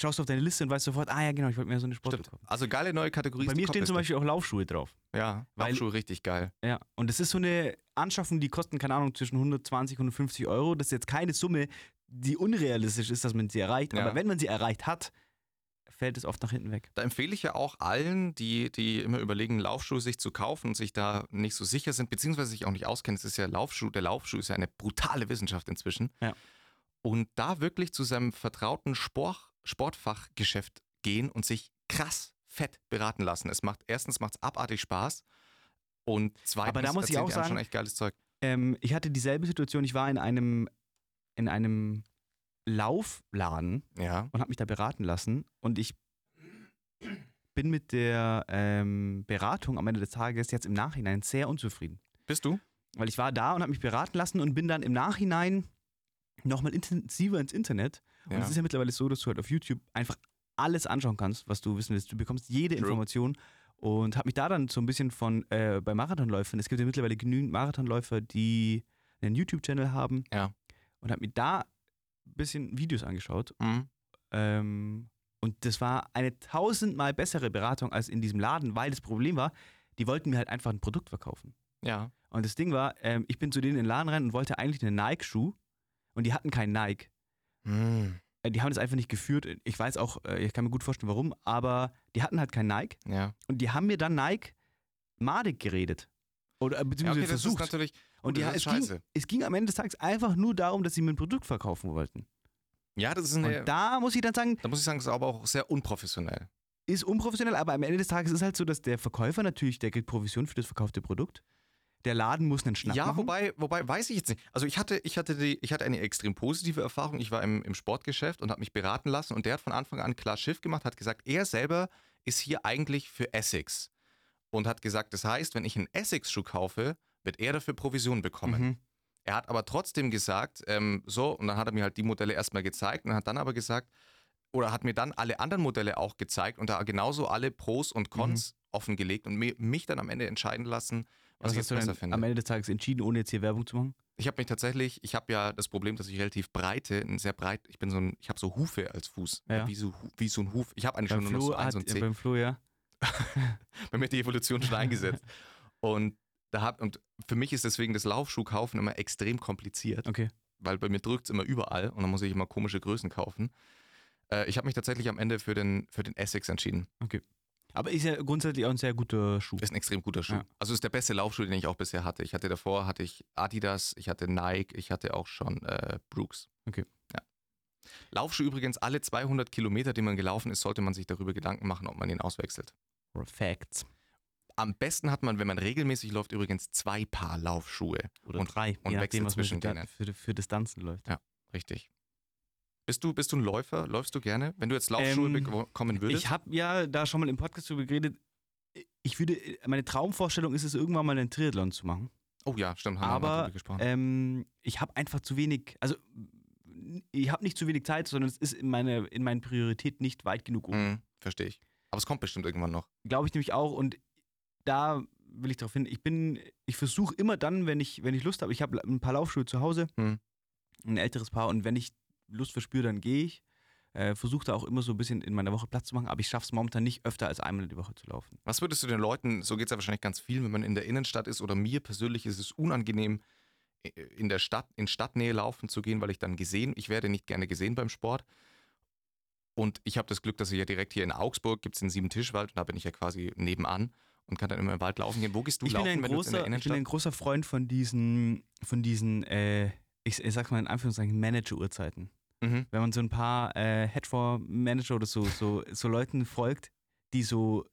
schaust du auf deine Liste und weißt sofort, ah ja, genau, ich wollte mir so eine Stimmt. kaufen. Also geile neue Kategorie. Bei mir stehen zum. Beispiel auch Laufschuhe drauf. Ja, weil- Laufschuhe richtig geil. Ja, und das ist so eine Anschaffung, die kosten, keine Ahnung, zwischen 120 und 150 Euro. Das ist jetzt keine Summe, die unrealistisch ist, dass man sie erreicht. Ja. Aber wenn man sie erreicht hat, fällt es oft nach hinten weg. Da empfehle ich ja auch allen, die, die immer überlegen, Laufschuhe sich zu kaufen und sich da nicht so sicher sind, beziehungsweise sich auch nicht auskennen. Es ist ja Laufschuh, der Laufschuh ist ja eine brutale Wissenschaft inzwischen. Ja. Und da wirklich zu seinem vertrauten Sport, Sportfachgeschäft gehen und sich krass fett beraten lassen. Es macht erstens macht es abartig Spaß und zweitens Aber da muss ich auch einem schon sagen- echt geiles Zeug. Ähm, ich hatte dieselbe Situation. Ich war in einem, in einem Laufladen Ja. und habe mich da beraten lassen. Und ich bin mit der ähm, Beratung am Ende des Tages jetzt im Nachhinein sehr unzufrieden. Bist du? Weil ich war da und habe mich beraten lassen und bin dann im Nachhinein nochmal intensiver ins Internet. Und es ist ja mittlerweile so, dass du halt auf YouTube einfach alles anschauen kannst, was du wissen willst. Du bekommst jede True. Information und habe mich da dann so ein bisschen von äh, bei Marathonläufern, es gibt ja mittlerweile genügend Marathonläufer, die einen YouTube-Channel haben. Ja. Und habe mir da ein bisschen Videos angeschaut. Mhm. Ähm, und das war eine tausendmal bessere Beratung als in diesem Laden, weil das Problem war, die wollten mir halt einfach ein Produkt verkaufen. Ja. Und das Ding war, ähm, ich bin zu denen in den Laden rein und wollte eigentlich einen Nike-Schuh und die hatten keinen Nike. Mhm. Äh, Die haben das einfach nicht geführt. Ich weiß auch, äh, ich kann mir gut vorstellen, warum, aber die hatten halt keinen Nike Ja. und die haben mir dann Nike madig geredet. Oder äh, ja beziehungsweise okay, das ist versucht. natürlich. und die, es, ist ging, scheiße. es ging am Ende des Tages einfach nur darum, dass sie mir ein Produkt verkaufen wollten. Ja, das ist eine. Und da muss ich dann sagen, Da muss ich sagen, das ist aber auch sehr unprofessionell. ist unprofessionell, aber am Ende des Tages ist es halt so, dass der Verkäufer natürlich, der kriegt Provision für das verkaufte Produkt. Der Laden muss einen Schnapp ja, machen. wobei, wobei weiß ich jetzt nicht. Also ich hatte, ich hatte, die, ich hatte eine extrem positive Erfahrung. Ich war im, im Sportgeschäft und habe mich beraten lassen und der hat von Anfang an klar Schiff gemacht, hat gesagt, er selber ist hier eigentlich für Essex. Und hat gesagt, das heißt, wenn ich einen Essex-Schuh kaufe, wird er dafür Provision bekommen. Mhm. Er hat aber trotzdem gesagt, ähm, so, und dann hat er mir halt die Modelle erstmal gezeigt und hat dann aber gesagt, oder hat mir dann alle anderen Modelle auch gezeigt und da genauso alle Pros und Cons offengelegt und mi- mich dann am Ende entscheiden lassen, was, Was ich hast jetzt du besser finde. am Ende des Tages entschieden, ohne jetzt hier Werbung zu machen? Ich habe mich tatsächlich, ich habe ja das Problem, dass ich relativ breite, ein sehr breit, ich bin so ein, ich habe so Hufe als Fuß, Ja. wie, so, wie so ein Huf. Ich habe eigentlich Beim schon nur noch Flo, so eins hat, und zehn. beim Flo, ja. Bei mir hat die Evolution schon eingesetzt. Und da hab, und für mich ist deswegen das Laufschuhkaufen immer extrem kompliziert, Okay. weil bei mir drückt es immer überall und dann muss ich immer komische Größen kaufen. Äh, ich habe mich tatsächlich am Ende für den, für den Essex entschieden. Aber ist ja grundsätzlich auch ein sehr guter Schuh. Ist ein extrem guter Schuh. Ja. Also ist der beste Laufschuh, den ich auch bisher hatte. Ich hatte davor hatte ich Adidas, ich hatte Nike, ich hatte auch schon äh, Brooks. Okay. Ja. Laufschuh übrigens alle 200 Kilometer, die man gelaufen ist, sollte man sich darüber Gedanken machen, ob man ihn auswechselt. Facts. Am besten hat man, wenn man regelmäßig läuft, übrigens zwei Paar Laufschuhe. Oder Und- drei, und je nachdem, wechselt was man zwischen für, denen. für, für Distanzen läuft. Richtig. Bist du, bist du ein Läufer? Läufst du gerne? Wenn du jetzt Laufschuhe Ähm, bekommen würdest? Ich habe ja da schon mal im Podcast drüber geredet. Ich würde, meine Traumvorstellung ist es, irgendwann mal einen Triathlon zu machen. oh ja, stimmt, haben wir Aber drüber gesprochen. ähm, ich habe einfach zu wenig, also ich habe nicht zu wenig Zeit, sondern es ist in, meine, in meinen Prioritäten nicht weit genug oben. Mhm, Verstehe ich. Aber es kommt bestimmt irgendwann noch. Glaube ich nämlich auch und da will ich darauf hin, ich bin, ich versuche immer dann, wenn ich, wenn ich Lust habe, ich habe ein paar Laufschuhe zu Hause, Hm. ein älteres Paar und wenn ich Lust verspüre, dann gehe ich. Äh, versuche da auch immer so ein bisschen in meiner Woche Platz zu machen, aber ich schaffe es momentan nicht öfter als einmal die Woche zu laufen. Was würdest du den Leuten, so geht es ja wahrscheinlich ganz viel, wenn man in der Innenstadt ist oder mir persönlich ist es unangenehm, in der Stadt, in Stadtnähe laufen zu gehen, weil ich dann gesehen, ich werde nicht gerne gesehen beim Sport. Und ich habe das Glück, dass ich ja direkt hier in Augsburg gibt es den Sieben-Tischwald und da bin ich ja quasi nebenan und kann dann immer im Wald laufen gehen. Wo gehst du Ich bin, laufen, ein wenn du jetzt in der großer, ich bin Innenstadt? ein großer Freund von diesen, von diesen äh, ich, ich sag's mal in Anführungszeichen, Manager-Uhrzeiten. Mhm. Wenn man so ein paar äh, Hedgefonds-Manager oder so, so, so Leuten folgt, die so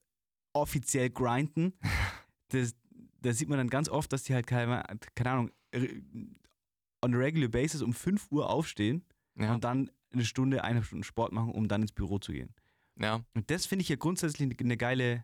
offiziell grinden, das, da sieht man dann ganz oft, dass die halt keine, keine Ahnung, re- on a regular basis um 5 Uhr aufstehen ja, und dann eine Stunde, eineinhalb Stunden Sport machen, um dann ins Büro zu gehen. ja. Und das finde ich ja grundsätzlich eine geile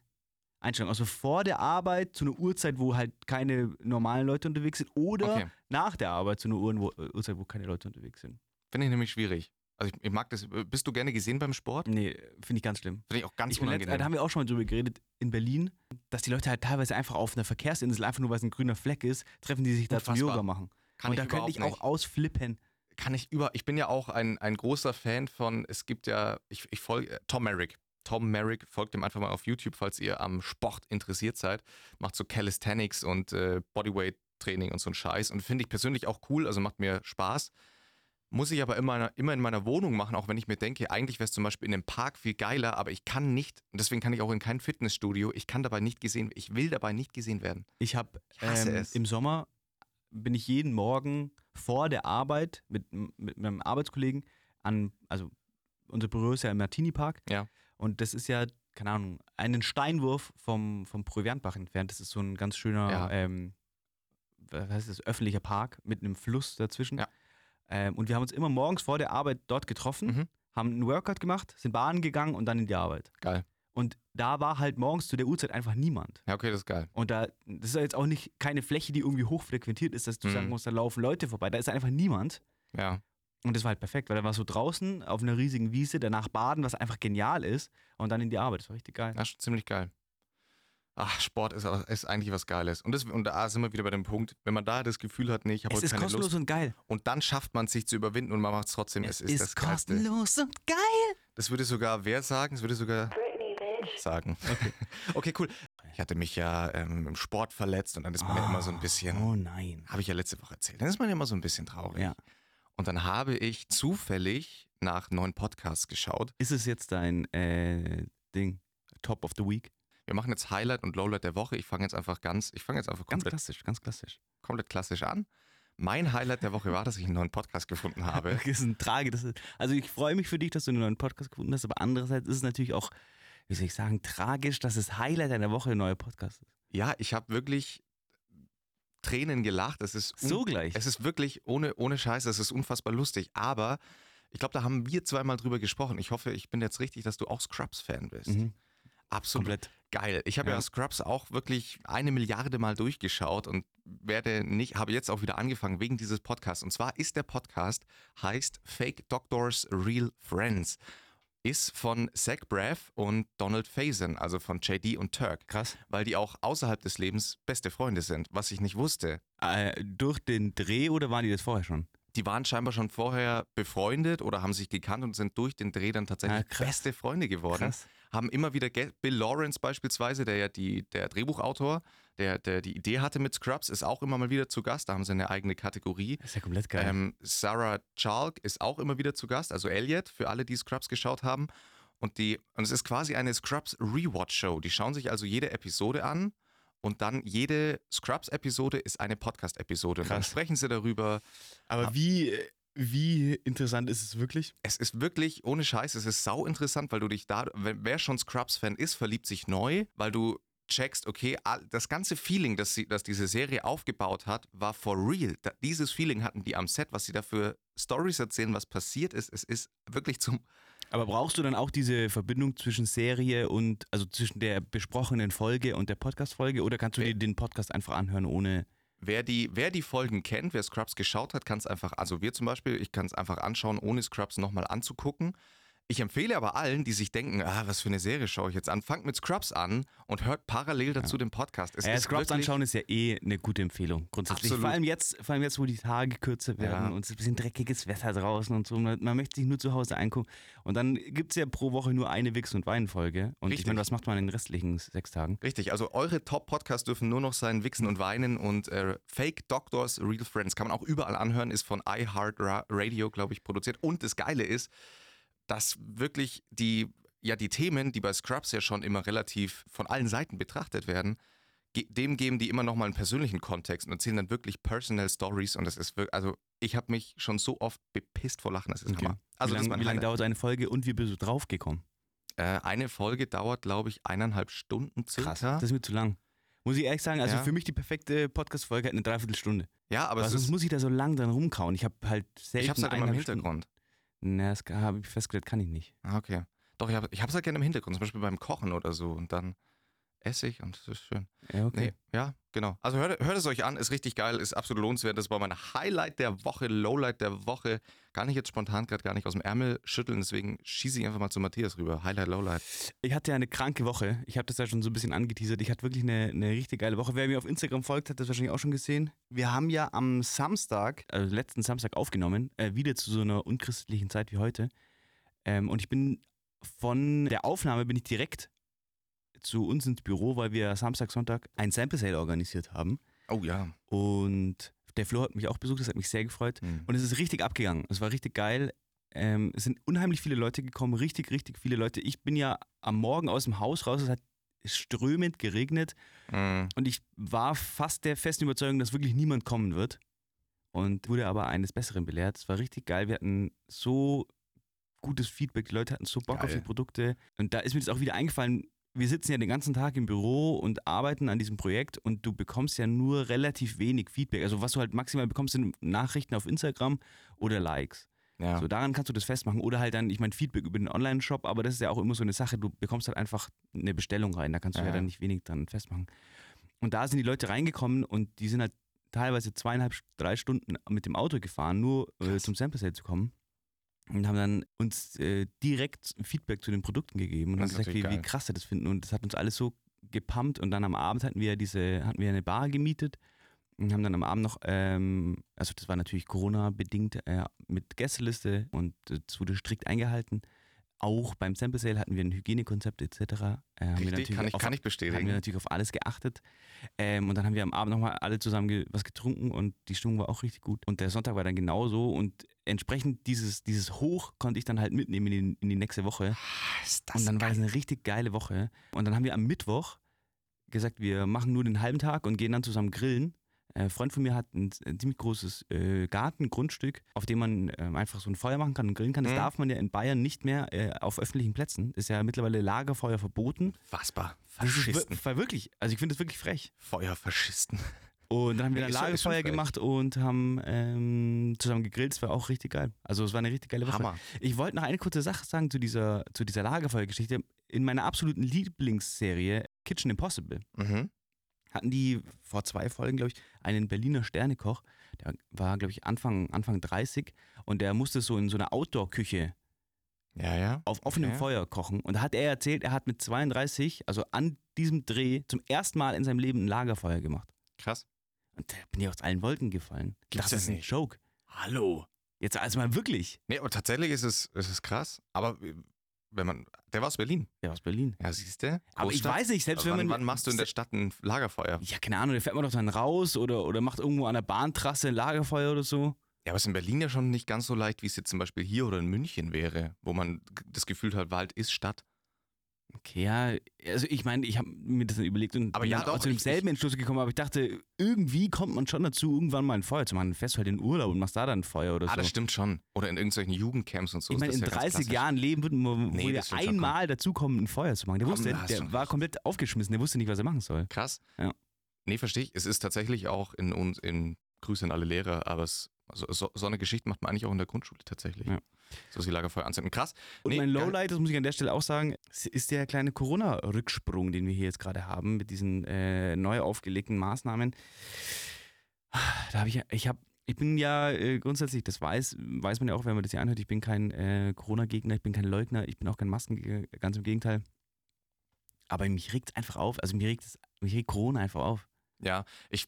Einstellung. Also vor der Arbeit zu einer Uhrzeit, wo halt keine normalen Leute unterwegs sind oder Okay. nach der Arbeit zu einer Uhr, wo, äh, Uhrzeit, wo keine Leute unterwegs sind. Finde ich nämlich schwierig. Also ich, ich mag das. Bist du gerne gesehen beim Sport? Nee, finde ich ganz schlimm. Finde ich auch ganz ich bin letzt, unangenehm. da haben wir auch schon mal drüber geredet in Berlin, dass die Leute halt teilweise einfach auf einer Verkehrsinsel, einfach nur weil es ein grüner Fleck ist, treffen die sich da zum. Yoga machen. Kann Und da könnte ich auch nicht. ausflippen. kann ich über, ich bin ja auch ein, ein großer Fan von, es gibt ja, ich, ich folge, Tom Merrick. Tom Merrick, folgt ihm einfach mal auf YouTube, falls ihr am Sport interessiert seid. Macht so Calisthenics und äh, Bodyweight-Training und so ein Scheiß. Und finde ich persönlich auch cool, also macht mir Spaß. Muss ich aber immer, immer in meiner Wohnung machen, auch wenn ich mir denke, eigentlich wäre es zum Beispiel in einem Park viel geiler, aber ich kann nicht, und deswegen kann ich auch in kein Fitnessstudio, ich kann dabei nicht gesehen, ich will dabei nicht gesehen werden. Ich habe ähm, im Sommer bin ich jeden Morgen vor der Arbeit mit, mit meinem Arbeitskollegen an, also unser Büro ist ja im Martini Park. Ja. Und das ist ja, keine Ahnung, einen Steinwurf vom, vom Proviantbach entfernt. Das ist so ein ganz schöner, Ja. ähm, was heißt das, öffentlicher Park mit einem Fluss dazwischen. Ja. Ähm, und wir haben uns immer morgens vor der Arbeit dort getroffen, Mhm. haben einen Workout gemacht, sind baden gegangen und dann in die Arbeit. Geil. Und da war halt morgens zu der Uhrzeit einfach niemand. Ja, okay, das ist geil. Und da, das ist jetzt auch nicht keine Fläche, die irgendwie hochfrequentiert ist, dass du Mhm. sagen musst, da laufen Leute vorbei. Da ist einfach niemand. Ja. Und das war halt perfekt, weil da war so draußen auf einer riesigen Wiese, danach baden, was einfach genial ist, und dann in die Arbeit. Das war richtig geil. Das ist schon ziemlich geil. Ach, Sport ist, ist eigentlich was Geiles. Und, das, und da sind wir wieder bei dem Punkt, wenn man da das Gefühl hat, nee, ich habe es heute ist keine kostenlos Lust. und geil. Und dann schafft man es, sich zu überwinden und man macht es trotzdem. Es, ist, das Geilste. kostenlos und geil. Das würde sogar wer sagen? Das würde sogar sagen. Okay, okay cool. Ich hatte mich ja ähm, im Sport verletzt und dann ist man ja immer so ein bisschen, Oh nein. habe ich ja letzte Woche erzählt, dann ist man ja immer so ein bisschen traurig. Ja. Und dann habe ich zufällig nach neuen Podcasts geschaut. Ist es jetzt dein äh, Ding? Top of the Week? Wir machen jetzt Highlight und Lowlight der Woche. Ich fange jetzt einfach ganz, ich fange jetzt einfach Ganz komplett, klassisch, ganz klassisch. komplett klassisch an. Mein Highlight der Woche war, dass ich einen neuen Podcast gefunden habe. Das ist ein Trage. Ist, also ich freue mich für dich, dass du einen neuen Podcast gefunden hast, aber andererseits ist es natürlich auch, wie soll ich sagen, tragisch, dass das Highlight einer Woche ein neuer Podcast ist. Ja, ich habe wirklich Tränen gelacht. Es ist So gleich. Es ist wirklich ohne, ohne Scheiße, es ist unfassbar lustig. Aber ich glaube, da haben wir zweimal drüber gesprochen. Ich hoffe, ich bin jetzt richtig, dass du auch Scrubs-Fan bist. Mhm. Absolut Komplett. Geil. Ich habe ja. Ja. Scrubs auch wirklich eine Milliarde Mal durchgeschaut und werde nicht, habe jetzt auch wieder angefangen wegen dieses Podcasts. Und zwar ist der Podcast, heißt Fake Doctors Real Friends. Ist von Zach Braff und Donald Faison, also von JD und Turk, Krass. weil die auch außerhalb des Lebens beste Freunde sind, was ich nicht wusste. Äh, durch den Dreh oder waren die das vorher schon? Die waren scheinbar schon vorher befreundet oder haben sich gekannt und sind durch den Dreh dann tatsächlich Ah, krass. beste Freunde geworden. Haben immer wieder, Gä- Bill Lawrence beispielsweise, der ja die, der Drehbuchautor, der, der die Idee hatte mit Scrubs, ist auch immer mal wieder zu Gast. Da haben sie eine eigene Kategorie. Das ist ja komplett geil. Ähm, Sarah Chalk ist auch immer wieder zu Gast, also Elliot, für alle, die Scrubs geschaut haben. Und, die, und es ist quasi eine Scrubs Rewatch-Show. Die schauen sich also jede Episode an und dann jede Scrubs-Episode ist eine Podcast-Episode. Und dann sprechen sie darüber. aber wie, wie interessant ist es wirklich? Es ist wirklich, ohne Scheiß, es ist sau interessant, weil du dich da, wer schon Scrubs-Fan ist, verliebt sich neu, weil du checkst, okay, das ganze Feeling, das, sie, das diese Serie aufgebaut hat, war for real. Dieses Feeling hatten die am Set, was sie da für Stories erzählen, was passiert ist. Es ist wirklich zum, Aber brauchst du dann auch diese Verbindung zwischen Serie und, also zwischen der besprochenen Folge und der Podcast-Folge oder kannst du Wer- dir den Podcast einfach anhören ohne. Wer die, wer die Folgen kennt, wer Scrubs geschaut hat, kann es einfach, also wir zum Beispiel, ich kann es einfach anschauen, ohne Scrubs nochmal anzugucken. Ich empfehle aber allen, die sich denken, ah, was für eine Serie schaue ich jetzt an, fangt mit Scrubs an und hört parallel dazu den Podcast. Es Ja, ist Scrubs anschauen ist ja eh eine gute Empfehlung, grundsätzlich. Absolut. Vor allem, jetzt, vor allem jetzt, wo die Tage kürzer werden Ja. und es ist ein bisschen dreckiges Wetter draußen und so. Man, möchte sich nur zu Hause eingucken. Und dann gibt es ja pro Woche nur eine Wix- und Wein-Folge. Und ich Richtig. meine, was macht man in den restlichen sechs Tagen? Richtig, also eure Top-Podcasts dürfen nur noch sein Wichsen und Weinen und äh, Fake Doctors, Real Friends. Kann man auch überall anhören, ist von iHeartRadio, glaube ich, produziert. Und das Geile ist, dass wirklich die, ja, die Themen, die bei Scrubs ja schon immer relativ von allen Seiten betrachtet werden, dem geben die immer nochmal einen persönlichen Kontext und erzählen dann wirklich Personal Stories. Und das ist wirklich, also ich habe mich schon so oft bepisst vor Lachen, das ist Okay. Hammer. Also wie lange lang Highlight. dauert eine Folge und wie bist du draufgekommen? Äh, eine Folge dauert, glaube ich, eineinhalb Stunden circa. Krass, das ist mir zu lang. Muss ich ehrlich sagen, also Ja. für mich die perfekte Podcast-Folge hat eine Dreiviertelstunde. ja, aber es sonst muss ich da so lang dran rumkauen. Ich habe halt selten ich habe es halt immer im Hintergrund. Na, das habe ich festgestellt, kann ich nicht. Ah, okay. Doch, ich habe hab's halt gerne im Hintergrund, zum Beispiel beim Kochen oder so. Und dann, Essig und das ist schön. Ja, okay. Nee, ja, genau. Also hört, hört es euch an, ist richtig geil, ist absolut lohnenswert. Das war mein Highlight der Woche, Lowlight der Woche. Kann ich jetzt spontan gerade gar nicht aus dem Ärmel schütteln, deswegen schieße ich einfach mal zu Matthias rüber. Highlight, Lowlight. Ich hatte ja eine kranke Woche. Ich habe das ja schon so ein bisschen angeteasert. Ich hatte wirklich eine, eine richtig geile Woche. Wer mir auf Instagram folgt, hat das wahrscheinlich auch schon gesehen. Wir haben ja am Samstag, also letzten Samstag aufgenommen, äh, wieder zu so einer unchristlichen Zeit wie heute. Ähm, und ich bin von der Aufnahme bin ich direkt zu uns ins Büro, weil wir Samstag, Sonntag ein Sample Sale organisiert haben. Oh ja. Und der Flo hat mich auch besucht, das hat mich sehr gefreut. Hm. Und es ist richtig abgegangen. Es war richtig geil. Ähm, es sind unheimlich viele Leute gekommen, richtig, richtig viele Leute. Ich bin ja am Morgen aus dem Haus raus, es hat strömend geregnet Hm. und ich war fast der festen Überzeugung, dass wirklich niemand kommen wird. Und wurde aber eines Besseren belehrt. Es war richtig geil. Wir hatten so gutes Feedback, die Leute hatten so Bock auf Geil. die Produkte. Und da ist mir das auch wieder eingefallen, wir sitzen ja den ganzen Tag im Büro und arbeiten an diesem Projekt und du bekommst ja nur relativ wenig Feedback. Also was du halt maximal bekommst, sind Nachrichten auf Instagram oder Likes. Ja. So daran kannst du das festmachen. Oder halt dann, ich meine, Feedback über den Online-Shop, aber das ist ja auch immer so eine Sache, du bekommst halt einfach eine Bestellung rein, da kannst du ja, Ja. dann nicht wenig dran festmachen. Und da sind die Leute reingekommen und die sind halt teilweise zweieinhalb, drei Stunden mit dem Auto gefahren, nur äh, zum Sample Sale zu kommen. Und haben dann uns äh, direkt Feedback zu den Produkten gegeben und Das haben gesagt, wie, wie krass sie das finden. Und das hat uns alles so gepumpt. Und dann am Abend hatten wir diese, hatten wir eine Bar gemietet und haben dann am Abend noch, ähm, also das war natürlich Corona-bedingt äh, mit Gästeliste und das wurde strikt eingehalten. Auch beim Sample Sale hatten wir ein Hygienekonzept etc. Äh, haben wir Richtig, natürlich kann ich, auf, kann ich haben wir bestätigen. natürlich auf alles geachtet. Ähm, und dann haben wir am Abend nochmal alle zusammen was getrunken und die Stimmung war auch richtig gut. Und der Sonntag war dann genauso und entsprechend dieses, dieses Hoch konnte ich dann halt mitnehmen in die, in die nächste Woche. Ist Und dann war das eine richtig geile Woche. Und dann haben wir am Mittwoch gesagt, wir machen nur den halben Tag und gehen dann zusammen grillen. Ein Freund von mir hat ein, ein ziemlich großes äh, Gartengrundstück, auf dem man ähm, einfach so ein Feuer machen kann und grillen kann. Das Mhm. darf man ja in Bayern nicht mehr äh, auf öffentlichen Plätzen. Ist ja mittlerweile Lagerfeuer verboten. Fassbar. Das ist Faschisten. wirklich, also ich finde das wirklich frech. Feuerfaschisten. Und dann haben wir Ja, schon Lagerfeuer gemacht und haben ähm, zusammen gegrillt. Es war auch richtig geil. Also es war eine richtig geile Woche. Hammer. Ich wollte noch eine kurze Sache sagen zu dieser, zu dieser Lagerfeuergeschichte. In meiner absoluten Lieblingsserie Kitchen Impossible Mhm. hatten die vor zwei Folgen, glaube ich, einen Berliner Sternekoch. Der war, glaube ich, Anfang, Anfang 30 und der musste so in so einer Outdoor-Küche Ja, ja. auf offenem Okay. Feuer kochen. Und da hat er erzählt, er hat mit 32, also an diesem Dreh, zum ersten Mal in seinem Leben ein Lagerfeuer gemacht. Krass. Und da bin ich aus allen Wolken gefallen. Gibt's das ist ja ein. Joke. Hallo. Jetzt also mal wirklich. Nee, aber tatsächlich ist es, ist es krass. Aber wenn man. Der war aus Berlin. Der aus Berlin. Ja, siehst du? Aber ich weiß nicht, selbst wenn wann, man. wann machst du in der Stadt ein Lagerfeuer? Ja, keine Ahnung, da fährt man doch dann raus oder, oder macht irgendwo an der Bahntrasse ein Lagerfeuer oder so. Ja, aber es ist in Berlin ja schon nicht ganz so leicht, wie es jetzt zum Beispiel hier oder in München wäre, wo man das Gefühl hat, Wald ist Stadt. Okay, ja, also ich meine, ich habe mir das dann überlegt und Aber bin ja, doch, zu demselben Entschluss gekommen, aber ich dachte, irgendwie kommt man schon dazu, irgendwann mal ein Feuer zu machen. Dann fährst du halt in Urlaub und machst da dann ein Feuer oder Ah, so. das stimmt schon. Oder in irgendwelchen Jugendcamps und so. ich meine, in ja ganz 30 klassisch. Jahren Leben wird man Nee, wohl einmal dazukommen, ein Feuer zu machen. Der wusste, der war recht. komplett aufgeschmissen, der wusste nicht, was er machen soll. Krass. Ja. Nee, verstehe ich. Es ist tatsächlich auch in uns, in Grüße an alle Lehrer, aber es, also so, so eine Geschichte macht man eigentlich auch in der Grundschule tatsächlich. Ja. So wie Lagerfeuer anzünden. Krass. Und Nee, mein. Lowlight, das muss ich an der Stelle auch sagen, ist der kleine Corona-Rücksprung, den wir hier jetzt gerade haben, mit diesen äh, neu aufgelegten Maßnahmen. Da habe ich, ich habe, ich bin ja äh, grundsätzlich, das weiß, weiß man ja auch, wenn man das hier anhört, ich bin kein äh, Corona-Gegner, ich bin kein Leugner, ich bin auch kein Maskengegner, ganz im Gegenteil. Aber mich regt es einfach auf, also mir regt, es, mich regt Corona einfach auf. Ja, ich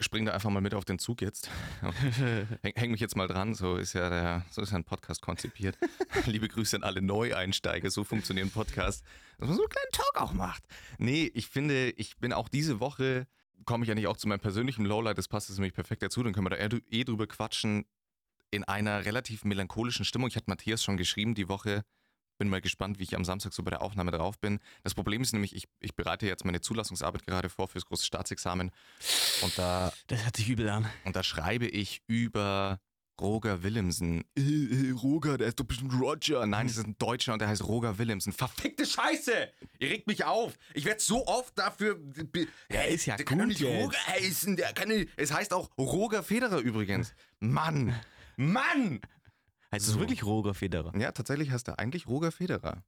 springe da einfach mal mit auf den Zug jetzt. Häng, häng mich jetzt mal dran, so ist ja der, so ist ja ein Podcast konzipiert. Liebe Grüße an alle Neueinsteiger, so funktioniert ein Podcast, dass man so einen kleinen Talk auch macht. Nee, ich finde, ich bin auch diese Woche, komme ich ja nicht auch zu meinem persönlichen Lowlight, das passt jetzt nämlich perfekt dazu, dann können wir da eh, eh drüber quatschen, in einer relativ melancholischen Stimmung. Ich hatte Matthias schon geschrieben die Woche, bin mal gespannt, wie ich am Samstag so bei der Aufnahme drauf bin. Das Problem ist nämlich, ich, ich bereite jetzt meine Zulassungsarbeit gerade vor fürs große Staatsexamen und da Das hört sich übel an. und da schreibe ich über Roger Willemsen. Äh, äh, Roger, der ist doch bestimmt Roger. Nein, das ist ein Deutscher und der heißt Roger Willemsen. Verfickte Scheiße! Ihr regt mich auf. Ich werde so oft dafür. Der ist ja der kann gut nicht jetzt. Roger heißen. Der kann nicht, es heißt auch Roger Federer übrigens. Mann! Mann! Es ist So. wirklich Roger Federer. Ja, tatsächlich heißt er eigentlich Roger Federer.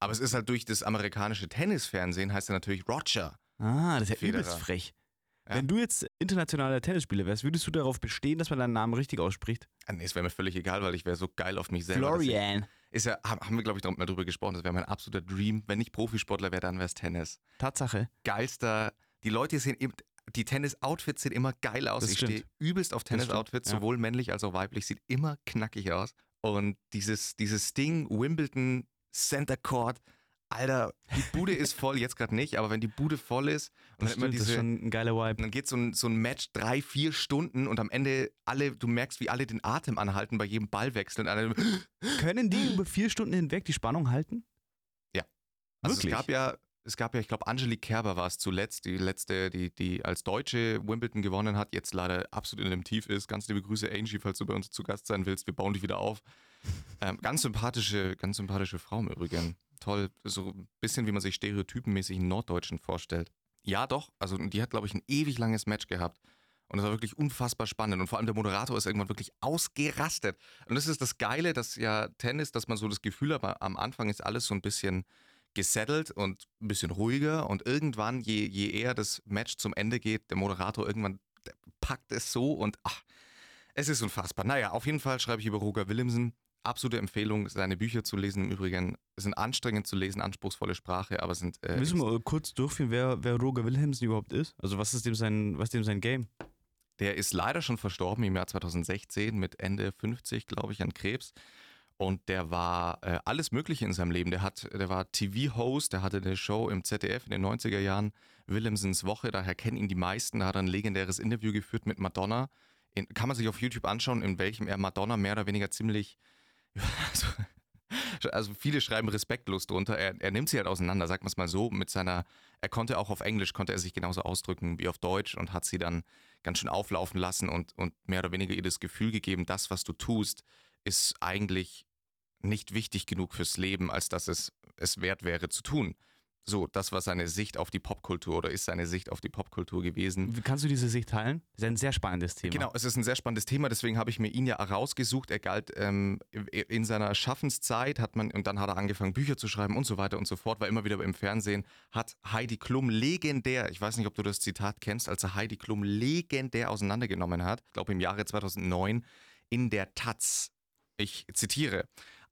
Aber es ist halt durch das amerikanische Tennisfernsehen heißt er natürlich Roger. Ah, das ist ja Federer. übelst frech. Ja. Wenn du jetzt internationaler Tennisspieler wärst, würdest du darauf bestehen, dass man deinen Namen richtig ausspricht? Ah, nee, es wäre mir völlig egal, weil ich wäre so geil auf mich selber. Florian. Ist ja, haben haben wir, glaube ich, mal drüber gesprochen. Das wäre mein absoluter Dream. Wenn ich Profisportler wäre, dann wäre es Tennis. Tatsache. Geilster. Die Leute sehen, eben- die Tennis-Outfits sehen immer geil aus. Das ich stehe übelst auf Tennis-Outfits, ja. sowohl männlich als auch weiblich. Sieht immer knackig aus. Und dieses, dieses Ding, Wimbledon, Center Court, Alter, die Bude ist voll, jetzt gerade nicht, aber wenn die Bude voll ist und Das, dann stimmt, das ist diese. schon ein geiler Vibe. dann geht so ein, so ein Match drei, vier Stunden und am Ende alle, du merkst, wie alle den Atem anhalten bei jedem Ballwechsel. Können die über vier Stunden hinweg die Spannung halten? Also Wirklich? es gab ja, es gab ja, ich glaube, Angelique Kerber war es zuletzt, die letzte, die, die als Deutsche Wimbledon gewonnen hat, jetzt leider absolut in einem Tief ist. Ganz liebe Grüße, Angie, falls du bei uns zu Gast sein willst. Wir bauen dich wieder auf. Ähm, ganz sympathische, ganz sympathische Frau im Übrigen. Toll, so ein bisschen wie man sich stereotypenmäßig einen Norddeutschen vorstellt. Ja, doch. Also die hat, glaube ich, ein ewig langes Match gehabt. Und das war wirklich unfassbar spannend. Und vor allem der Moderator ist irgendwann wirklich ausgerastet. Und das ist das Geile, dass ja Tennis, dass man so das Gefühl hat, am Anfang ist alles so ein bisschen gesettelt und ein bisschen ruhiger. Und irgendwann, je, je eher das Match zum Ende geht, der Moderator irgendwann packt es so und ach, es ist unfassbar. Naja, auf jeden Fall schreibe ich über Roger Willemsen. Absolute Empfehlung, seine Bücher zu lesen. Im Übrigen sind anstrengend zu lesen, anspruchsvolle Sprache, aber sind. Äh, Müssen wir kurz durchführen, wer, wer Roger Wilhelmsen überhaupt ist? Also was ist dem sein, was ist dem sein Game? Der ist leider schon verstorben im Jahr 2016 mit Ende 50, glaube ich, an Krebs. Und der war äh, alles Mögliche in seinem Leben. Der, hat, der war TV-Host, der hatte eine Show im ZDF in den 90er Jahren, Willemsens Woche, daher kennen ihn die meisten. Da hat er ein legendäres Interview geführt mit Madonna. In, kann man sich auf YouTube anschauen, in welchem er Madonna mehr oder weniger ziemlich. Also, also viele schreiben respektlos drunter. Er, er nimmt sie halt auseinander, sagt man es mal so, mit seiner, er konnte auch auf Englisch, konnte er sich genauso ausdrücken wie auf Deutsch und hat sie dann ganz schön auflaufen lassen und, und mehr oder weniger ihr das Gefühl gegeben, das, was du tust, ist eigentlich nicht wichtig genug fürs Leben, als dass es es wert wäre zu tun. So, das war seine Sicht auf die Popkultur oder ist seine Sicht auf die Popkultur gewesen. Kannst du diese Sicht teilen? Das ist ein sehr spannendes Thema. Genau, es ist ein sehr spannendes Thema, deswegen habe ich mir ihn ja herausgesucht. Er galt ähm, in seiner Schaffenszeit, hat man, und dann hat er angefangen, Bücher zu schreiben und so weiter und so fort, war immer wieder im Fernsehen, hat Heidi Klum legendär, ich weiß nicht, ob du das Zitat kennst, als er Heidi Klum legendär auseinandergenommen hat, ich glaube im Jahre 2009, in der Taz. Ich zitiere.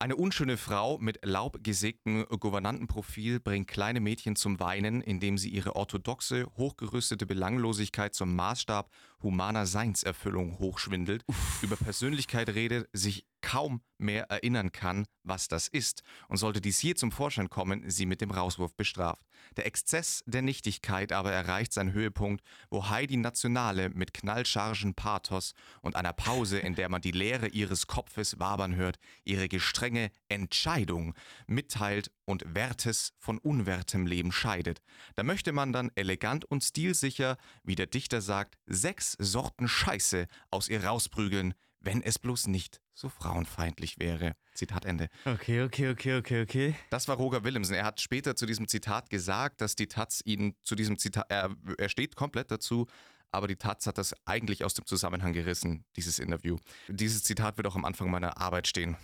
Eine unschöne Frau mit laubgesägtem Gouvernantenprofil bringt kleine Mädchen zum Weinen, indem sie ihre orthodoxe, hochgerüstete Belanglosigkeit zum Maßstab humaner Seinserfüllung hochschwindelt, über Persönlichkeit redet, sich kaum mehr erinnern kann, was das ist, und sollte dies je zum Vorschein kommen, sie mit dem Rauswurf bestraft. Der Exzess der Nichtigkeit aber erreicht seinen Höhepunkt, wo Heidi Nationale mit knallchargen Pathos und einer Pause, in der man die Leere ihres Kopfes wabern hört, ihre gestrenge Entscheidung mitteilt und Wertes von unwertem Leben scheidet. Da möchte man dann elegant und stilsicher, wie der Dichter sagt, sechs Sorten Scheiße aus ihr rausprügeln, wenn es bloß nicht so frauenfeindlich wäre. Zitat Ende. Okay, okay, okay, okay, okay. Das war Roger Willemsen. Er hat später zu diesem Zitat gesagt, dass die Taz ihn zu diesem Zitat, er, er steht komplett dazu, aber die Taz hat das eigentlich aus dem Zusammenhang gerissen, dieses Interview. Dieses Zitat wird auch am Anfang meiner Arbeit stehen.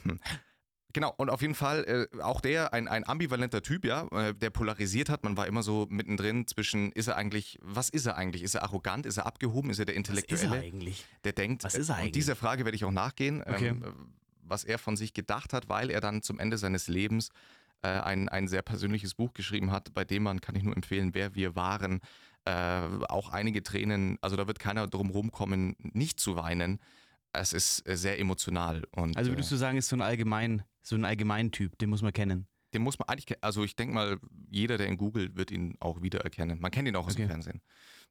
Genau, und auf jeden Fall äh, auch der, ein, ein ambivalenter Typ, ja, äh, der polarisiert hat. Man war immer so mittendrin zwischen, ist er eigentlich, was ist er eigentlich? Ist er arrogant? Ist er abgehoben? Ist er der Was ist er Intellektuelle? eigentlich? der denkt, Was ist er äh, eigentlich? und dieser Frage werde ich auch nachgehen, Okay. ähm, was er von sich gedacht hat, weil er dann zum Ende seines Lebens äh, ein, ein sehr persönliches Buch geschrieben hat, bei dem man, kann ich nur empfehlen, wer wir waren, äh, auch einige Tränen, also da wird keiner drum rumkommen, nicht zu weinen. Es ist äh, sehr emotional und Also würdest äh, du sagen, ist so ein allgemein, so ein Allgemeintyp, den muss man kennen. den muss man eigentlich, also ich denke mal, jeder, der ihn googelt, wird ihn auch wiedererkennen. Man kennt ihn auch aus Okay. dem Fernsehen.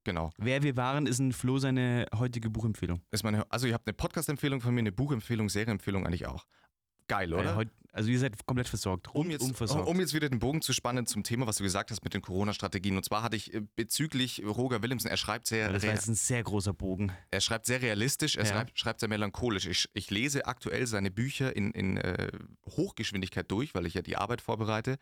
Genau. Wer wir waren, ist ein Flo seine heutige Buchempfehlung. Ist meine, also ihr habt eine Podcast-Empfehlung von mir, eine Buchempfehlung, Serienempfehlung eigentlich auch. Geil, oder? Äh, heut, also ihr seid komplett versorgt. um jetzt, versorgt. um jetzt wieder den Bogen zu spannen zum Thema, was du gesagt hast mit den Corona-Strategien. Und zwar hatte ich äh, bezüglich Roger Willemsen, er schreibt sehr, das war rea- jetzt ein sehr großer Bogen. er schreibt sehr realistisch, er Ja. schreibt, schreibt sehr melancholisch. Ich, ich lese aktuell seine Bücher in, in äh, Hochgeschwindigkeit durch, weil ich ja die Arbeit vorbereite.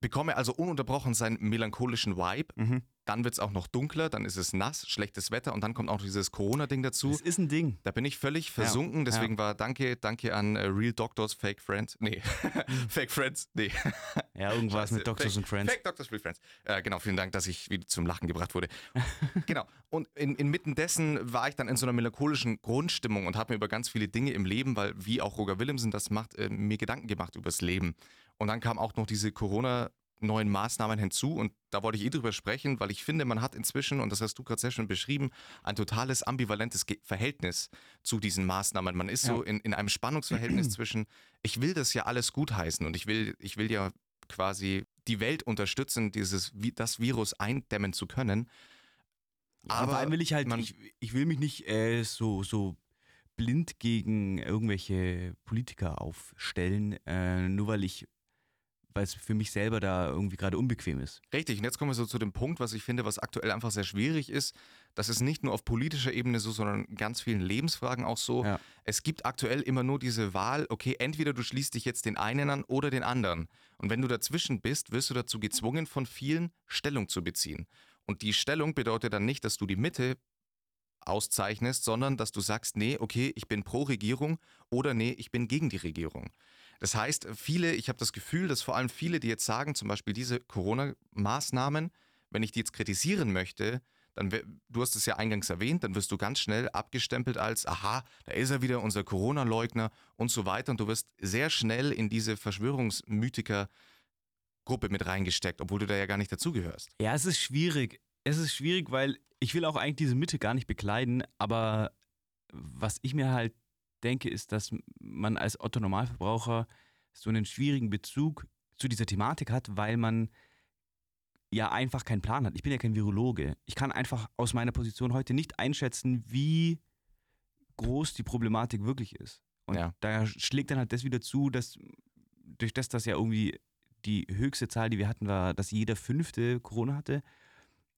Bekomme also ununterbrochen seinen melancholischen Vibe. Mhm. Dann wird es auch noch dunkler, dann ist es nass, schlechtes Wetter und dann kommt auch dieses Corona-Ding dazu. Das ist ein Ding. Da bin ich völlig versunken, deswegen war danke, danke an äh, Real Doctors, Fake Friends. Nee, Fake Friends, nee. Ja, irgendwas mit Doctors Fake- and Friends. Fake Doctors Free Friends. Äh, genau, vielen Dank, dass ich wieder zum Lachen gebracht wurde. genau. Und in, inmitten dessen war ich dann in so einer melancholischen Grundstimmung und habe mir über ganz viele Dinge im Leben, weil wie auch Roger Willemsen das macht, äh, mir Gedanken gemacht übers Leben. Und dann kam auch noch diese Corona- neuen Maßnahmen hinzu und da wollte ich eh drüber sprechen, weil ich finde, man hat inzwischen, und das hast du gerade sehr schön beschrieben, ein totales ambivalentes Ge Verhältnis zu diesen Maßnahmen. Man ist so in, in einem Spannungsverhältnis zwischen, ich will das ja alles gutheißen und ich will, ich will ja quasi die Welt unterstützen, dieses, das Virus eindämmen zu können. Ja, allem will ich halt, man- ich, ich will mich nicht äh, so, so blind gegen irgendwelche Politiker aufstellen, äh, nur weil ich, weil es für mich selber da irgendwie gerade unbequem ist. Richtig, und jetzt kommen wir so zu dem Punkt, was ich finde, was aktuell einfach sehr schwierig ist. Das ist nicht nur auf politischer Ebene so, sondern in ganz vielen Lebensfragen auch so. Ja. Es gibt aktuell immer nur diese Wahl, okay, entweder du schließt dich jetzt den einen an oder den anderen. Und wenn du dazwischen bist, wirst du dazu gezwungen, von vielen Stellung zu beziehen. Und die Stellung bedeutet dann nicht, dass du die Mitte auszeichnest, sondern dass du sagst, nee, okay, ich bin pro Regierung oder nee, ich bin gegen die Regierung. Das heißt, viele, ich habe das Gefühl, dass vor allem viele, die jetzt sagen, zum Beispiel diese Corona-Maßnahmen, wenn ich die jetzt kritisieren möchte, dann, du hast es ja eingangs erwähnt, dann wirst du ganz schnell abgestempelt als, aha, da ist er wieder, unser Corona-Leugner und so weiter. Und du wirst sehr schnell in diese Verschwörungsmythiker-Gruppe mit reingesteckt, obwohl du da ja gar nicht dazugehörst. Ja, es ist schwierig. Es ist schwierig, weil ich will auch eigentlich diese Mitte gar nicht bekleiden, aber was ich mir halt denke, ist, dass man als Otto Normalverbraucher so einen schwierigen Bezug zu dieser Thematik hat, weil man ja einfach keinen Plan hat. Ich bin ja kein Virologe. Ich kann einfach aus meiner Position heute nicht einschätzen, wie groß die Problematik wirklich ist. Und Ja. da schlägt dann halt das wieder zu, dass durch das, dass ja irgendwie die höchste Zahl, die wir hatten, war, dass jeder Fünfte Corona hatte.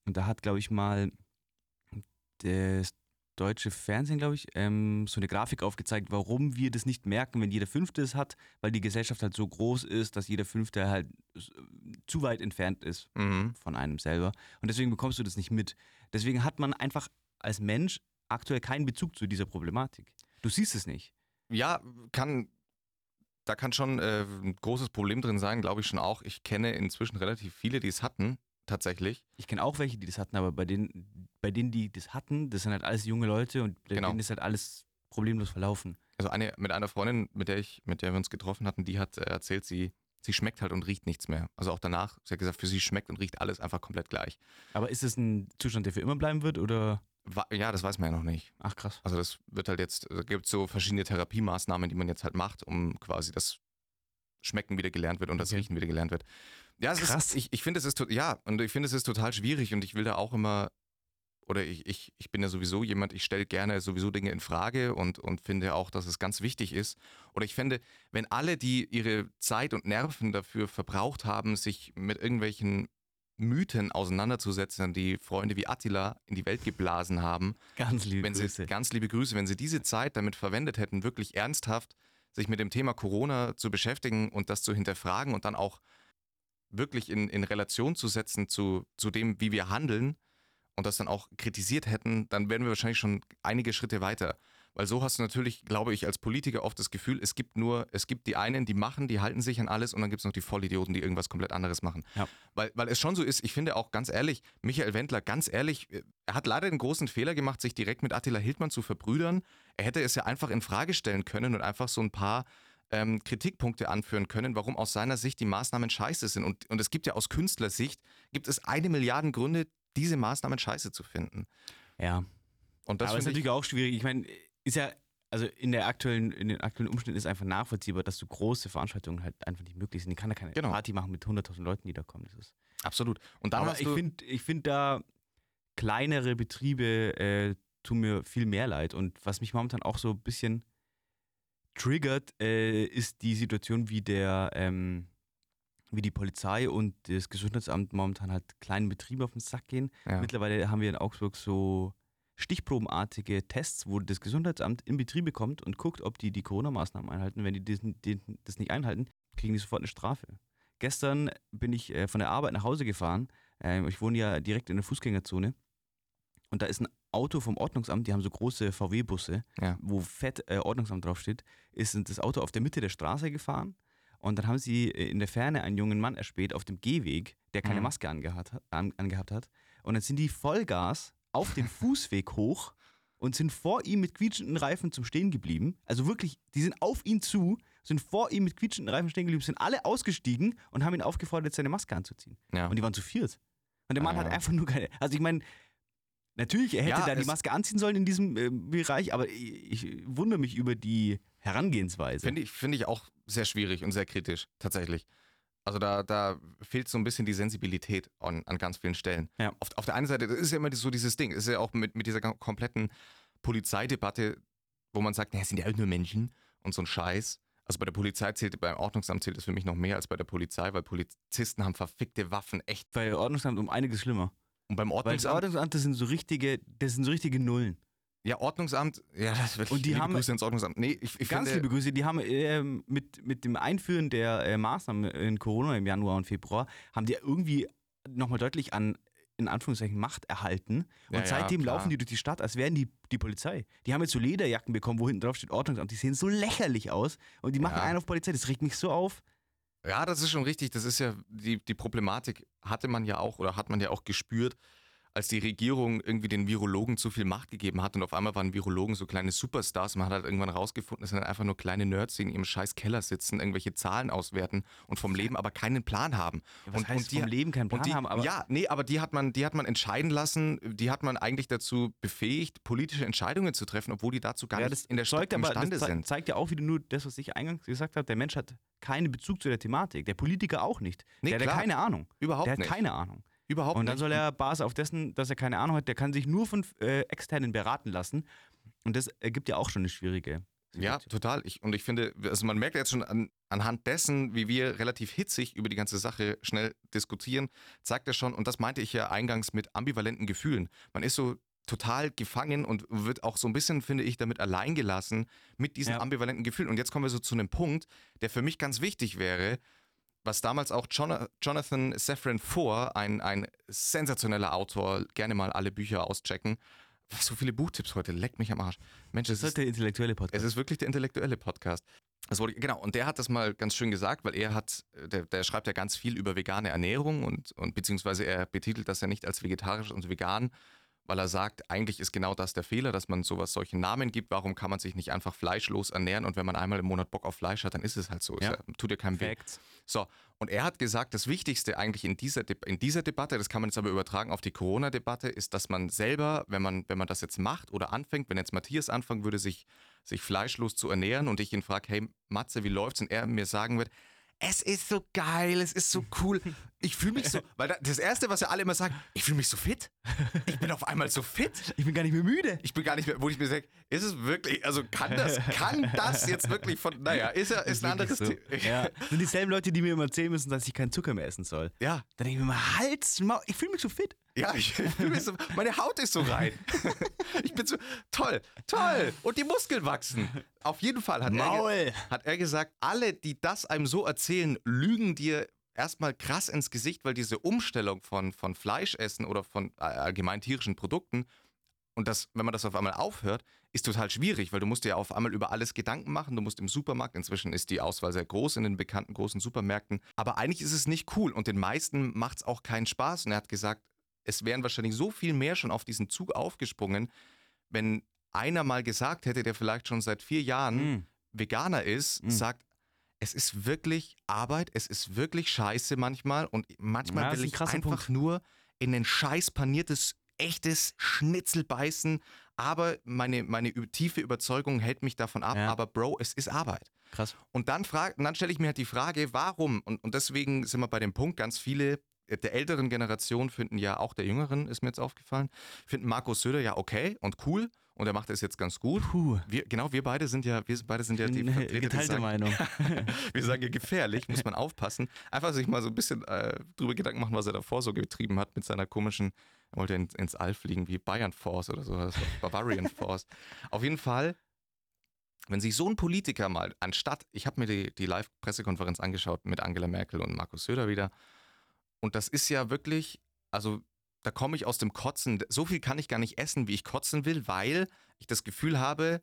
Und da hat, glaube ich, mal das deutsche Fernsehen, glaube ich, ähm, so eine Grafik aufgezeigt, warum wir das nicht merken, wenn jeder Fünfte es hat, weil die Gesellschaft halt so groß ist, dass jeder Fünfte halt s- zu weit entfernt ist Mhm. von einem selber. Und deswegen bekommst du das nicht mit. Deswegen hat man einfach als Mensch aktuell keinen Bezug zu dieser Problematik. Du siehst es nicht. Ja, kann, da kann schon äh, ein großes Problem drin sein, glaube ich schon auch. Ich kenne inzwischen relativ viele, die es hatten, tatsächlich. Ich kenne auch welche, die das hatten, aber bei denen, bei denen, die das hatten, das sind halt alles junge Leute und bei Genau. denen ist halt alles problemlos verlaufen. Also eine, mit einer Freundin, mit der ich, mit der wir uns getroffen hatten, die hat äh, erzählt, sie, sie schmeckt halt und riecht nichts mehr. Also auch danach, sie hat gesagt, für sie schmeckt und riecht alles einfach komplett gleich. Aber ist es ein Zustand, der für immer bleiben wird oder? Ja, das weiß man ja noch nicht. Ach krass. Also das wird halt jetzt, da gibt es so verschiedene Therapiemaßnahmen, die man jetzt halt macht, um quasi das Schmecken wieder gelernt wird und das Okay. Riechen wieder gelernt wird. Ja, es Krass. ist, ich, ich finde es ist, ja, und ich finde es ist total schwierig und ich will da auch immer, oder ich, ich, ich bin ja sowieso jemand, ich stelle gerne sowieso Dinge in Frage und, und finde auch, dass es ganz wichtig ist. Oder ich finde, wenn alle, die ihre Zeit und Nerven dafür verbraucht haben, sich mit irgendwelchen Mythen auseinanderzusetzen, die Freunde wie Attila in die Welt geblasen haben, Ganz liebe wenn Grüße. Sie, ganz liebe Grüße, wenn Sie diese Zeit damit verwendet hätten, wirklich ernsthaft sich mit dem Thema Corona zu beschäftigen und das zu hinterfragen und dann auch wirklich in, in Relation zu setzen zu, zu dem, wie wir handeln und das dann auch kritisiert hätten, dann wären wir wahrscheinlich schon einige Schritte weiter. Weil so hast du natürlich, glaube ich, als Politiker oft das Gefühl, es gibt nur, es gibt die einen, die machen, die halten sich an alles und dann gibt es noch die Vollidioten, die irgendwas komplett anderes machen. Ja. Weil, weil es schon so ist, ich finde auch ganz ehrlich, Michael Wendler, ganz ehrlich, er hat leider den großen Fehler gemacht, sich direkt mit Attila Hildmann zu verbrüdern. Er hätte es ja einfach in Frage stellen können und einfach so ein paar ähm, Kritikpunkte anführen können, warum aus seiner Sicht die Maßnahmen scheiße sind. Und, und es gibt ja aus Künstlersicht, gibt es eine Milliarde Gründe, diese Maßnahmen scheiße zu finden. ja. Und das aber es ist natürlich auch schwierig. Ich meine, ist ja, also in der aktuellen, in den aktuellen Umständen ist einfach nachvollziehbar, dass so große Veranstaltungen halt einfach nicht möglich sind. Die kann ja keine Genau. Party machen mit 100.000 Leuten, die da kommen. Das ist absolut. Und dann Aber ich finde ich find da kleinere Betriebe äh, tun mir viel mehr leid. Und was mich momentan auch so ein bisschen triggert, äh, ist die Situation, wie der, ähm, wie die Polizei und das Gesundheitsamt momentan halt kleinen Betrieben auf den Sack gehen. ja. Mittlerweile haben wir in Augsburg so stichprobenartige Tests, wo das Gesundheitsamt in Betriebe kommt und guckt, ob die die Corona-Maßnahmen einhalten. Wenn die das, die das nicht einhalten, kriegen die sofort eine Strafe. Gestern bin ich äh, von der Arbeit nach Hause gefahren. Ähm, ich wohne ja direkt in der Fußgängerzone. Und da ist ein Auto vom Ordnungsamt, die haben so große VW-Busse, Ja. wo fett äh, Ordnungsamt draufsteht, ist das Auto auf der Mitte der Straße gefahren Und dann haben sie äh, in der Ferne einen jungen Mann erspäht auf dem Gehweg, der keine Mhm. Maske angehat, hat- an, angehabt hat. Und dann sind die Vollgas auf den Fußweg hoch und sind vor ihm mit quietschenden Reifen zum Stehen geblieben. Also wirklich, die sind auf ihn zu, sind vor ihm mit quietschenden Reifen stehen geblieben, sind alle ausgestiegen und haben ihn aufgefordert, seine Maske anzuziehen. Ja. Und die waren zu viert. Und der Mann Ah, hat ja. einfach nur keine. Also ich meine, natürlich, er hätte Ja, da die Maske anziehen sollen in diesem äh, Bereich, aber ich, ich wundere mich über die Herangehensweise. Finde ich, finde ich auch sehr schwierig und sehr kritisch, tatsächlich. Also da, da fehlt so ein bisschen die Sensibilität an, an ganz vielen Stellen. Ja. Auf, auf der einen Seite, das ist ja immer so dieses Ding, ist ja auch mit, mit dieser kom- kompletten Polizeidebatte, wo man sagt, naja, es sind ja auch nur Menschen und so ein Scheiß. Also bei der Polizei zählt, beim Ordnungsamt zählt das für mich noch mehr als bei der Polizei, weil Polizisten haben verfickte Waffen, echt. Bei Ordnungsamt um einiges schlimmer. Und beim Weil das Ordnungsamt, Ordnungsamt, das sind so richtige, das sind so richtige Nullen. Ja, Ordnungsamt, ja, das wird Und die liebe haben- Grüße ins Ordnungsamt. Nee, ich, ich Ganz finde, liebe Grüße, die haben ähm, mit, mit dem Einführen der äh, Maßnahmen in Corona im Januar und Februar, haben die irgendwie nochmal deutlich an, in Anführungszeichen, Macht erhalten. Und Ja, ja, seitdem klar. laufen die durch die Stadt, als wären die die Polizei. Die haben jetzt so Lederjacken bekommen, wo hinten drauf steht Ordnungsamt. Die sehen so lächerlich aus und die machen Ja. einen auf Polizei. Das regt mich so auf. Ja, das ist schon richtig. Das ist ja die, die Problematik, hatte man ja auch oder hat man ja auch gespürt, als die Regierung irgendwie den Virologen zu viel Macht gegeben hat und auf einmal waren Virologen so kleine Superstars. Man hat halt irgendwann rausgefunden, es sind einfach nur kleine Nerds, die in ihrem scheiß Keller sitzen, irgendwelche Zahlen auswerten und vom Leben aber keinen Plan haben. Was und, heißt und die, vom Leben keinen Plan die, haben, aber ja, nee, aber die hat man, die hat man entscheiden lassen, die hat man eigentlich dazu befähigt, politische Entscheidungen zu treffen, obwohl die dazu gar ja, nicht das in der Stadt imstande das sind. zeigt ja auch wieder nur das, was ich eingangs gesagt habe. Der Mensch hat keinen Bezug zu der Thematik. Der Politiker auch nicht. Nee, der hat ja keine Ahnung. Überhaupt der hat nicht. keine Ahnung. Überhaupt Und dann nicht. soll er Basis auf dessen, dass er keine Ahnung hat, der kann sich nur von äh, Externen beraten lassen. Und das ergibt ja auch schon eine schwierige Ja, total. Ich, und ich finde, also man merkt jetzt schon an, anhand dessen, wie wir relativ hitzig über die ganze Sache schnell diskutieren, zeigt er schon, und das meinte ich ja eingangs mit ambivalenten Gefühlen. Man ist so total gefangen und wird auch so ein bisschen, finde ich, damit allein gelassen mit diesen Ja. ambivalenten Gefühlen. Und jetzt kommen wir so zu einem Punkt, der für mich ganz wichtig wäre, was damals auch Jona- Jonathan Safran Foer, ein, ein sensationeller Autor, gerne mal alle Bücher auschecken. So viele Buchtipps heute, leckt mich am Arsch. Mensch, es Das ist ist der intellektuelle Podcast. es ist wirklich der intellektuelle Podcast. Das wurde, genau, und der hat das mal ganz schön gesagt, weil er hat, der, der schreibt ja ganz viel über vegane Ernährung und, und beziehungsweise er betitelt das ja nicht als vegetarisch und vegan, weil er sagt, eigentlich ist genau das der Fehler, dass man sowas solchen Namen gibt. Warum kann man sich nicht einfach fleischlos ernähren und wenn man einmal im Monat Bock auf Fleisch hat, dann ist es halt so. Ja. tut dir keinem weh. So, und er hat gesagt, das Wichtigste eigentlich in dieser, De in dieser Debatte, das kann man jetzt aber übertragen auf die Corona-Debatte, ist, dass man selber, wenn man, wenn man das jetzt macht oder anfängt, wenn jetzt Matthias anfangen würde, sich, sich fleischlos zu ernähren und ich ihn frage, hey Matze, wie läuft's? Und er mir sagen wird, es ist so geil, es ist so cool. Ich fühle mich so, weil da, das Erste, was ja alle immer sagen, ich fühle mich so fit. Ich bin auf einmal so fit. Ich bin gar nicht mehr müde. Ich bin gar nicht mehr, wo ich mir sage, ist es wirklich, also kann das, kann das jetzt wirklich von, naja, ist ja, ist, ein anderes wirklich Thema. so. Ja. Sind dieselben Leute, die mir immer erzählen müssen, dass ich keinen Zucker mehr essen soll. ja. Da denke ich mir mal, Hals, Maul, ich fühle mich so fit. Ja, ich so, meine Haut ist so rein. Ich bin so, toll, toll. Und die Muskeln wachsen. Auf jeden Fall hat, er, Maul. hat er gesagt, alle, die das einem so erzählen, lügen dir erstmal krass ins Gesicht, weil diese Umstellung von, von Fleischessen oder von äh, allgemein tierischen Produkten und das, wenn man das auf einmal aufhört, ist total schwierig, weil du musst dir auf einmal über alles Gedanken machen. Du musst im Supermarkt, inzwischen ist die Auswahl sehr groß in den bekannten großen Supermärkten, aber eigentlich ist es nicht cool und den meisten macht es auch keinen Spaß. Und er hat gesagt, es wären wahrscheinlich so viel mehr schon auf diesen Zug aufgesprungen, wenn einer mal gesagt hätte, der vielleicht schon seit vier Jahren Mm. Veganer ist, Mm. sagt, es ist wirklich Arbeit, es ist wirklich scheiße manchmal und manchmal Ja, will ein ich einfach Punkt. nur in ein scheiß paniertes, echtes Schnitzel beißen, aber meine, meine tiefe Überzeugung hält mich davon ab, Ja. aber Bro, es ist Arbeit. Krass. Und dann, frag, und dann stelle ich mir halt die Frage, warum? Und, und deswegen sind wir bei dem Punkt, ganz viele der älteren Generation finden ja, auch der jüngeren ist mir jetzt aufgefallen, finden Markus Söder ja okay und cool und er macht es jetzt ganz gut. Puh. Wir, genau, wir beide sind ja, wir beide sind ja die Vertreter, die Geteilte sagen, Meinung. wir sagen ja gefährlich, muss man aufpassen. Einfach sich mal so ein bisschen äh, drüber Gedanken machen, was er davor so getrieben hat mit seiner komischen, er wollte in, ins All fliegen wie Bayern Force oder so, Bavarian Force. Auf jeden Fall, wenn sich so ein Politiker mal, anstatt, ich habe mir die, die Live-Pressekonferenz angeschaut mit Angela Merkel und Markus Söder wieder, und das ist ja wirklich, also da komme ich aus dem Kotzen. So viel kann ich gar nicht essen, wie ich kotzen will, weil ich das Gefühl habe,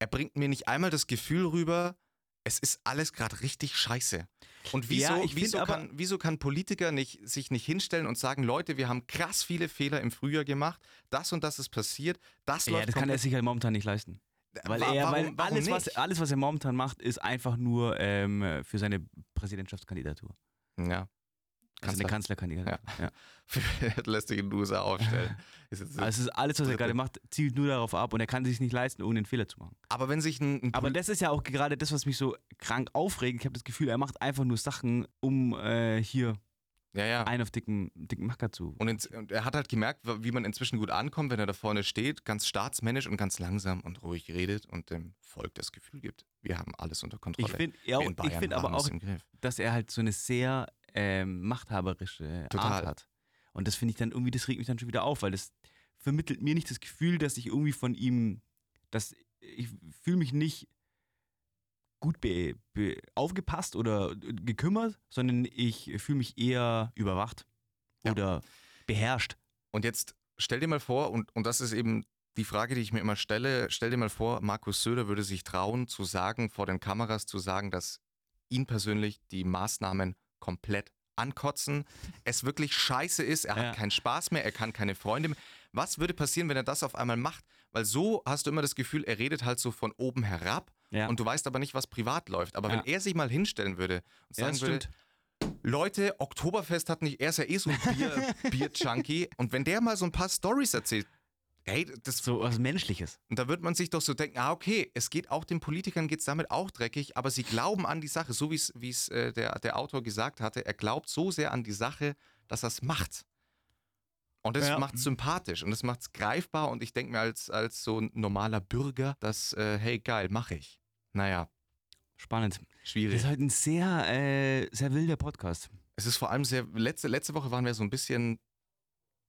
er bringt mir nicht einmal das Gefühl rüber, Es ist alles gerade richtig scheiße. Und wieso, Ja, wieso, kann, wieso kann Politiker nicht, sich nicht hinstellen und sagen, Leute, wir haben krass viele Fehler im Frühjahr gemacht, das und das ist passiert, das Ja, läuft das kann er sich halt momentan nicht leisten. Weil, Wa- er, warum- weil warum alles, was, nicht? alles, was er momentan macht, ist einfach nur ähm, für seine Präsidentschaftskandidatur. Ja. Also eine Kanzler- Kanzlerkandidatur. Ja. lässt sich in den USA aufstellen. Ist Also es ist alles, was er gerade macht, zielt nur darauf ab und er kann sich nicht leisten, irgendeinen Fehler zu machen. aber wenn sich ein, ein Aber das ist ja auch gerade das, was mich so krank aufregt. Ich habe das Gefühl, er macht einfach nur Sachen, um äh, hier ja, ja. einen auf dicken, dicken Macker zu. Und, ins, und er hat halt gemerkt, wie man inzwischen gut ankommt, wenn er da vorne steht, ganz staatsmännisch und ganz langsam und ruhig redet und dem Volk das Gefühl gibt, wir haben alles unter Kontrolle. Ich finde ja, find aber auch, im Griff. dass er halt so eine sehr ähm, machthaberische Total. Art hat. Und das finde ich dann irgendwie, das regt mich dann schon wieder auf, weil das vermittelt mir nicht das Gefühl, dass ich irgendwie von ihm, dass ich fühle mich nicht gut be, be, aufgepasst oder gekümmert, sondern ich fühle mich eher überwacht Ja. oder beherrscht. Und jetzt stell dir mal vor, und, und das ist eben die Frage, die ich mir immer stelle, stell dir mal vor, Markus Söder würde sich trauen zu sagen, vor den Kameras zu sagen, dass ihn persönlich die Maßnahmen komplett ankotzen, es wirklich scheiße ist, er Ja. hat keinen Spaß mehr, er kann keine Freunde mehr. Was würde passieren, wenn er das auf einmal macht? Weil so hast du immer das Gefühl, er redet halt so von oben herab Ja, und du weißt aber nicht, was privat läuft. Aber Ja. wenn er sich mal hinstellen würde und sagen würde. Leute, Oktoberfest hat nicht, er ist ja eh so ein Bier, Bier-Junkie. Und wenn der mal so ein paar Stories erzählt, hey, das, So was Menschliches. und da wird man sich doch so denken, ah, okay, es geht auch den Politikern geht's damit auch dreckig, aber sie glauben an die Sache, so wie es es, äh, der, der Autor gesagt hatte, er glaubt so sehr an die Sache, dass er es macht. Und das Ja. macht sympathisch und das macht es greifbar und ich denke mir als, als so ein normaler Bürger, dass, äh, hey, geil, mache ich. Naja, Spannend. Das schwierig. ist halt ein sehr, äh, sehr wilder Podcast. Es ist vor allem sehr, letzte, letzte Woche waren wir so ein bisschen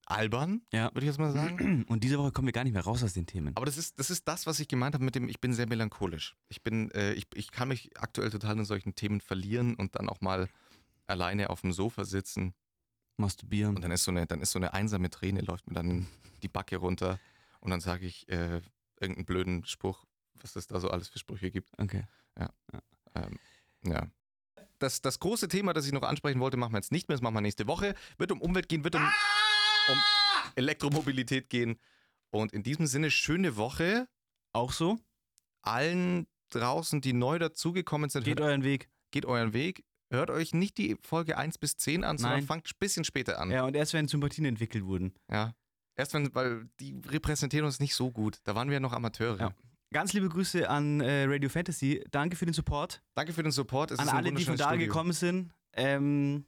albern, Ja. würde ich jetzt mal sagen. Und diese Woche kommen wir gar nicht mehr raus aus den Themen. Aber das ist, das ist das, was ich gemeint habe mit dem, ich bin sehr melancholisch. Ich bin, äh, ich, ich kann mich aktuell total in solchen Themen verlieren und dann auch mal alleine auf dem Sofa sitzen Masturbieren. und dann ist so eine, dann ist so eine einsame Träne, läuft mir dann die Backe runter und dann sage ich äh, irgendeinen blöden Spruch, was es da so alles für Sprüche gibt. Okay. Ähm, ja. Das, das große Thema, das ich noch ansprechen wollte, machen wir jetzt nicht mehr, das machen wir nächste Woche. Wird um Umwelt gehen, wird um, um Elektromobilität gehen. Und in diesem Sinne, schöne Woche Auch so? allen draußen, die neu dazugekommen sind. Geht hört, euren Weg. geht euren Weg. Hört euch nicht die Folge 1 bis 10 an, sondern Nein. fangt ein bisschen später an. Ja, und erst wenn Sympathien entwickelt wurden. Ja. Erst wenn, weil die repräsentieren uns nicht so gut. Da waren wir ja noch Amateure. Ja. Ganz liebe Grüße an äh, Radio Fantasy. Danke für den Support. Danke für den Support. Es an alle, die von da Studio. gekommen sind. Ähm,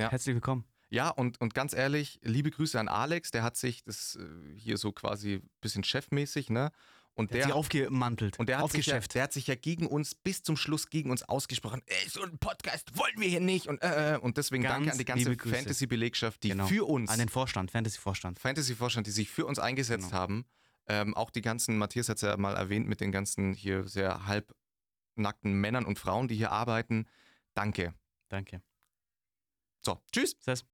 Ja. Herzlich willkommen. Ja, und, und ganz ehrlich, liebe Grüße an Alex, der hat sich das äh, hier so quasi ein bisschen chefmäßig, ne? Und Der, der, hat sich aufgemantelt. und der hat, sich ja, der hat sich ja gegen uns, bis zum Schluss gegen uns ausgesprochen. Ey, so einen Podcast wollen wir hier nicht. Und, äh, äh, und deswegen Ganz danke an die ganze. Fantasy-Belegschaft, die Genau. für uns, an den Vorstand, Fantasy-Vorstand. Fantasy-Vorstand, die sich für uns eingesetzt Genau. haben. Ähm, auch die ganzen, Matthias hat es ja mal erwähnt, mit den ganzen hier sehr halbnackten Männern und Frauen, die hier arbeiten. Danke. Danke. So, tschüss. Servus.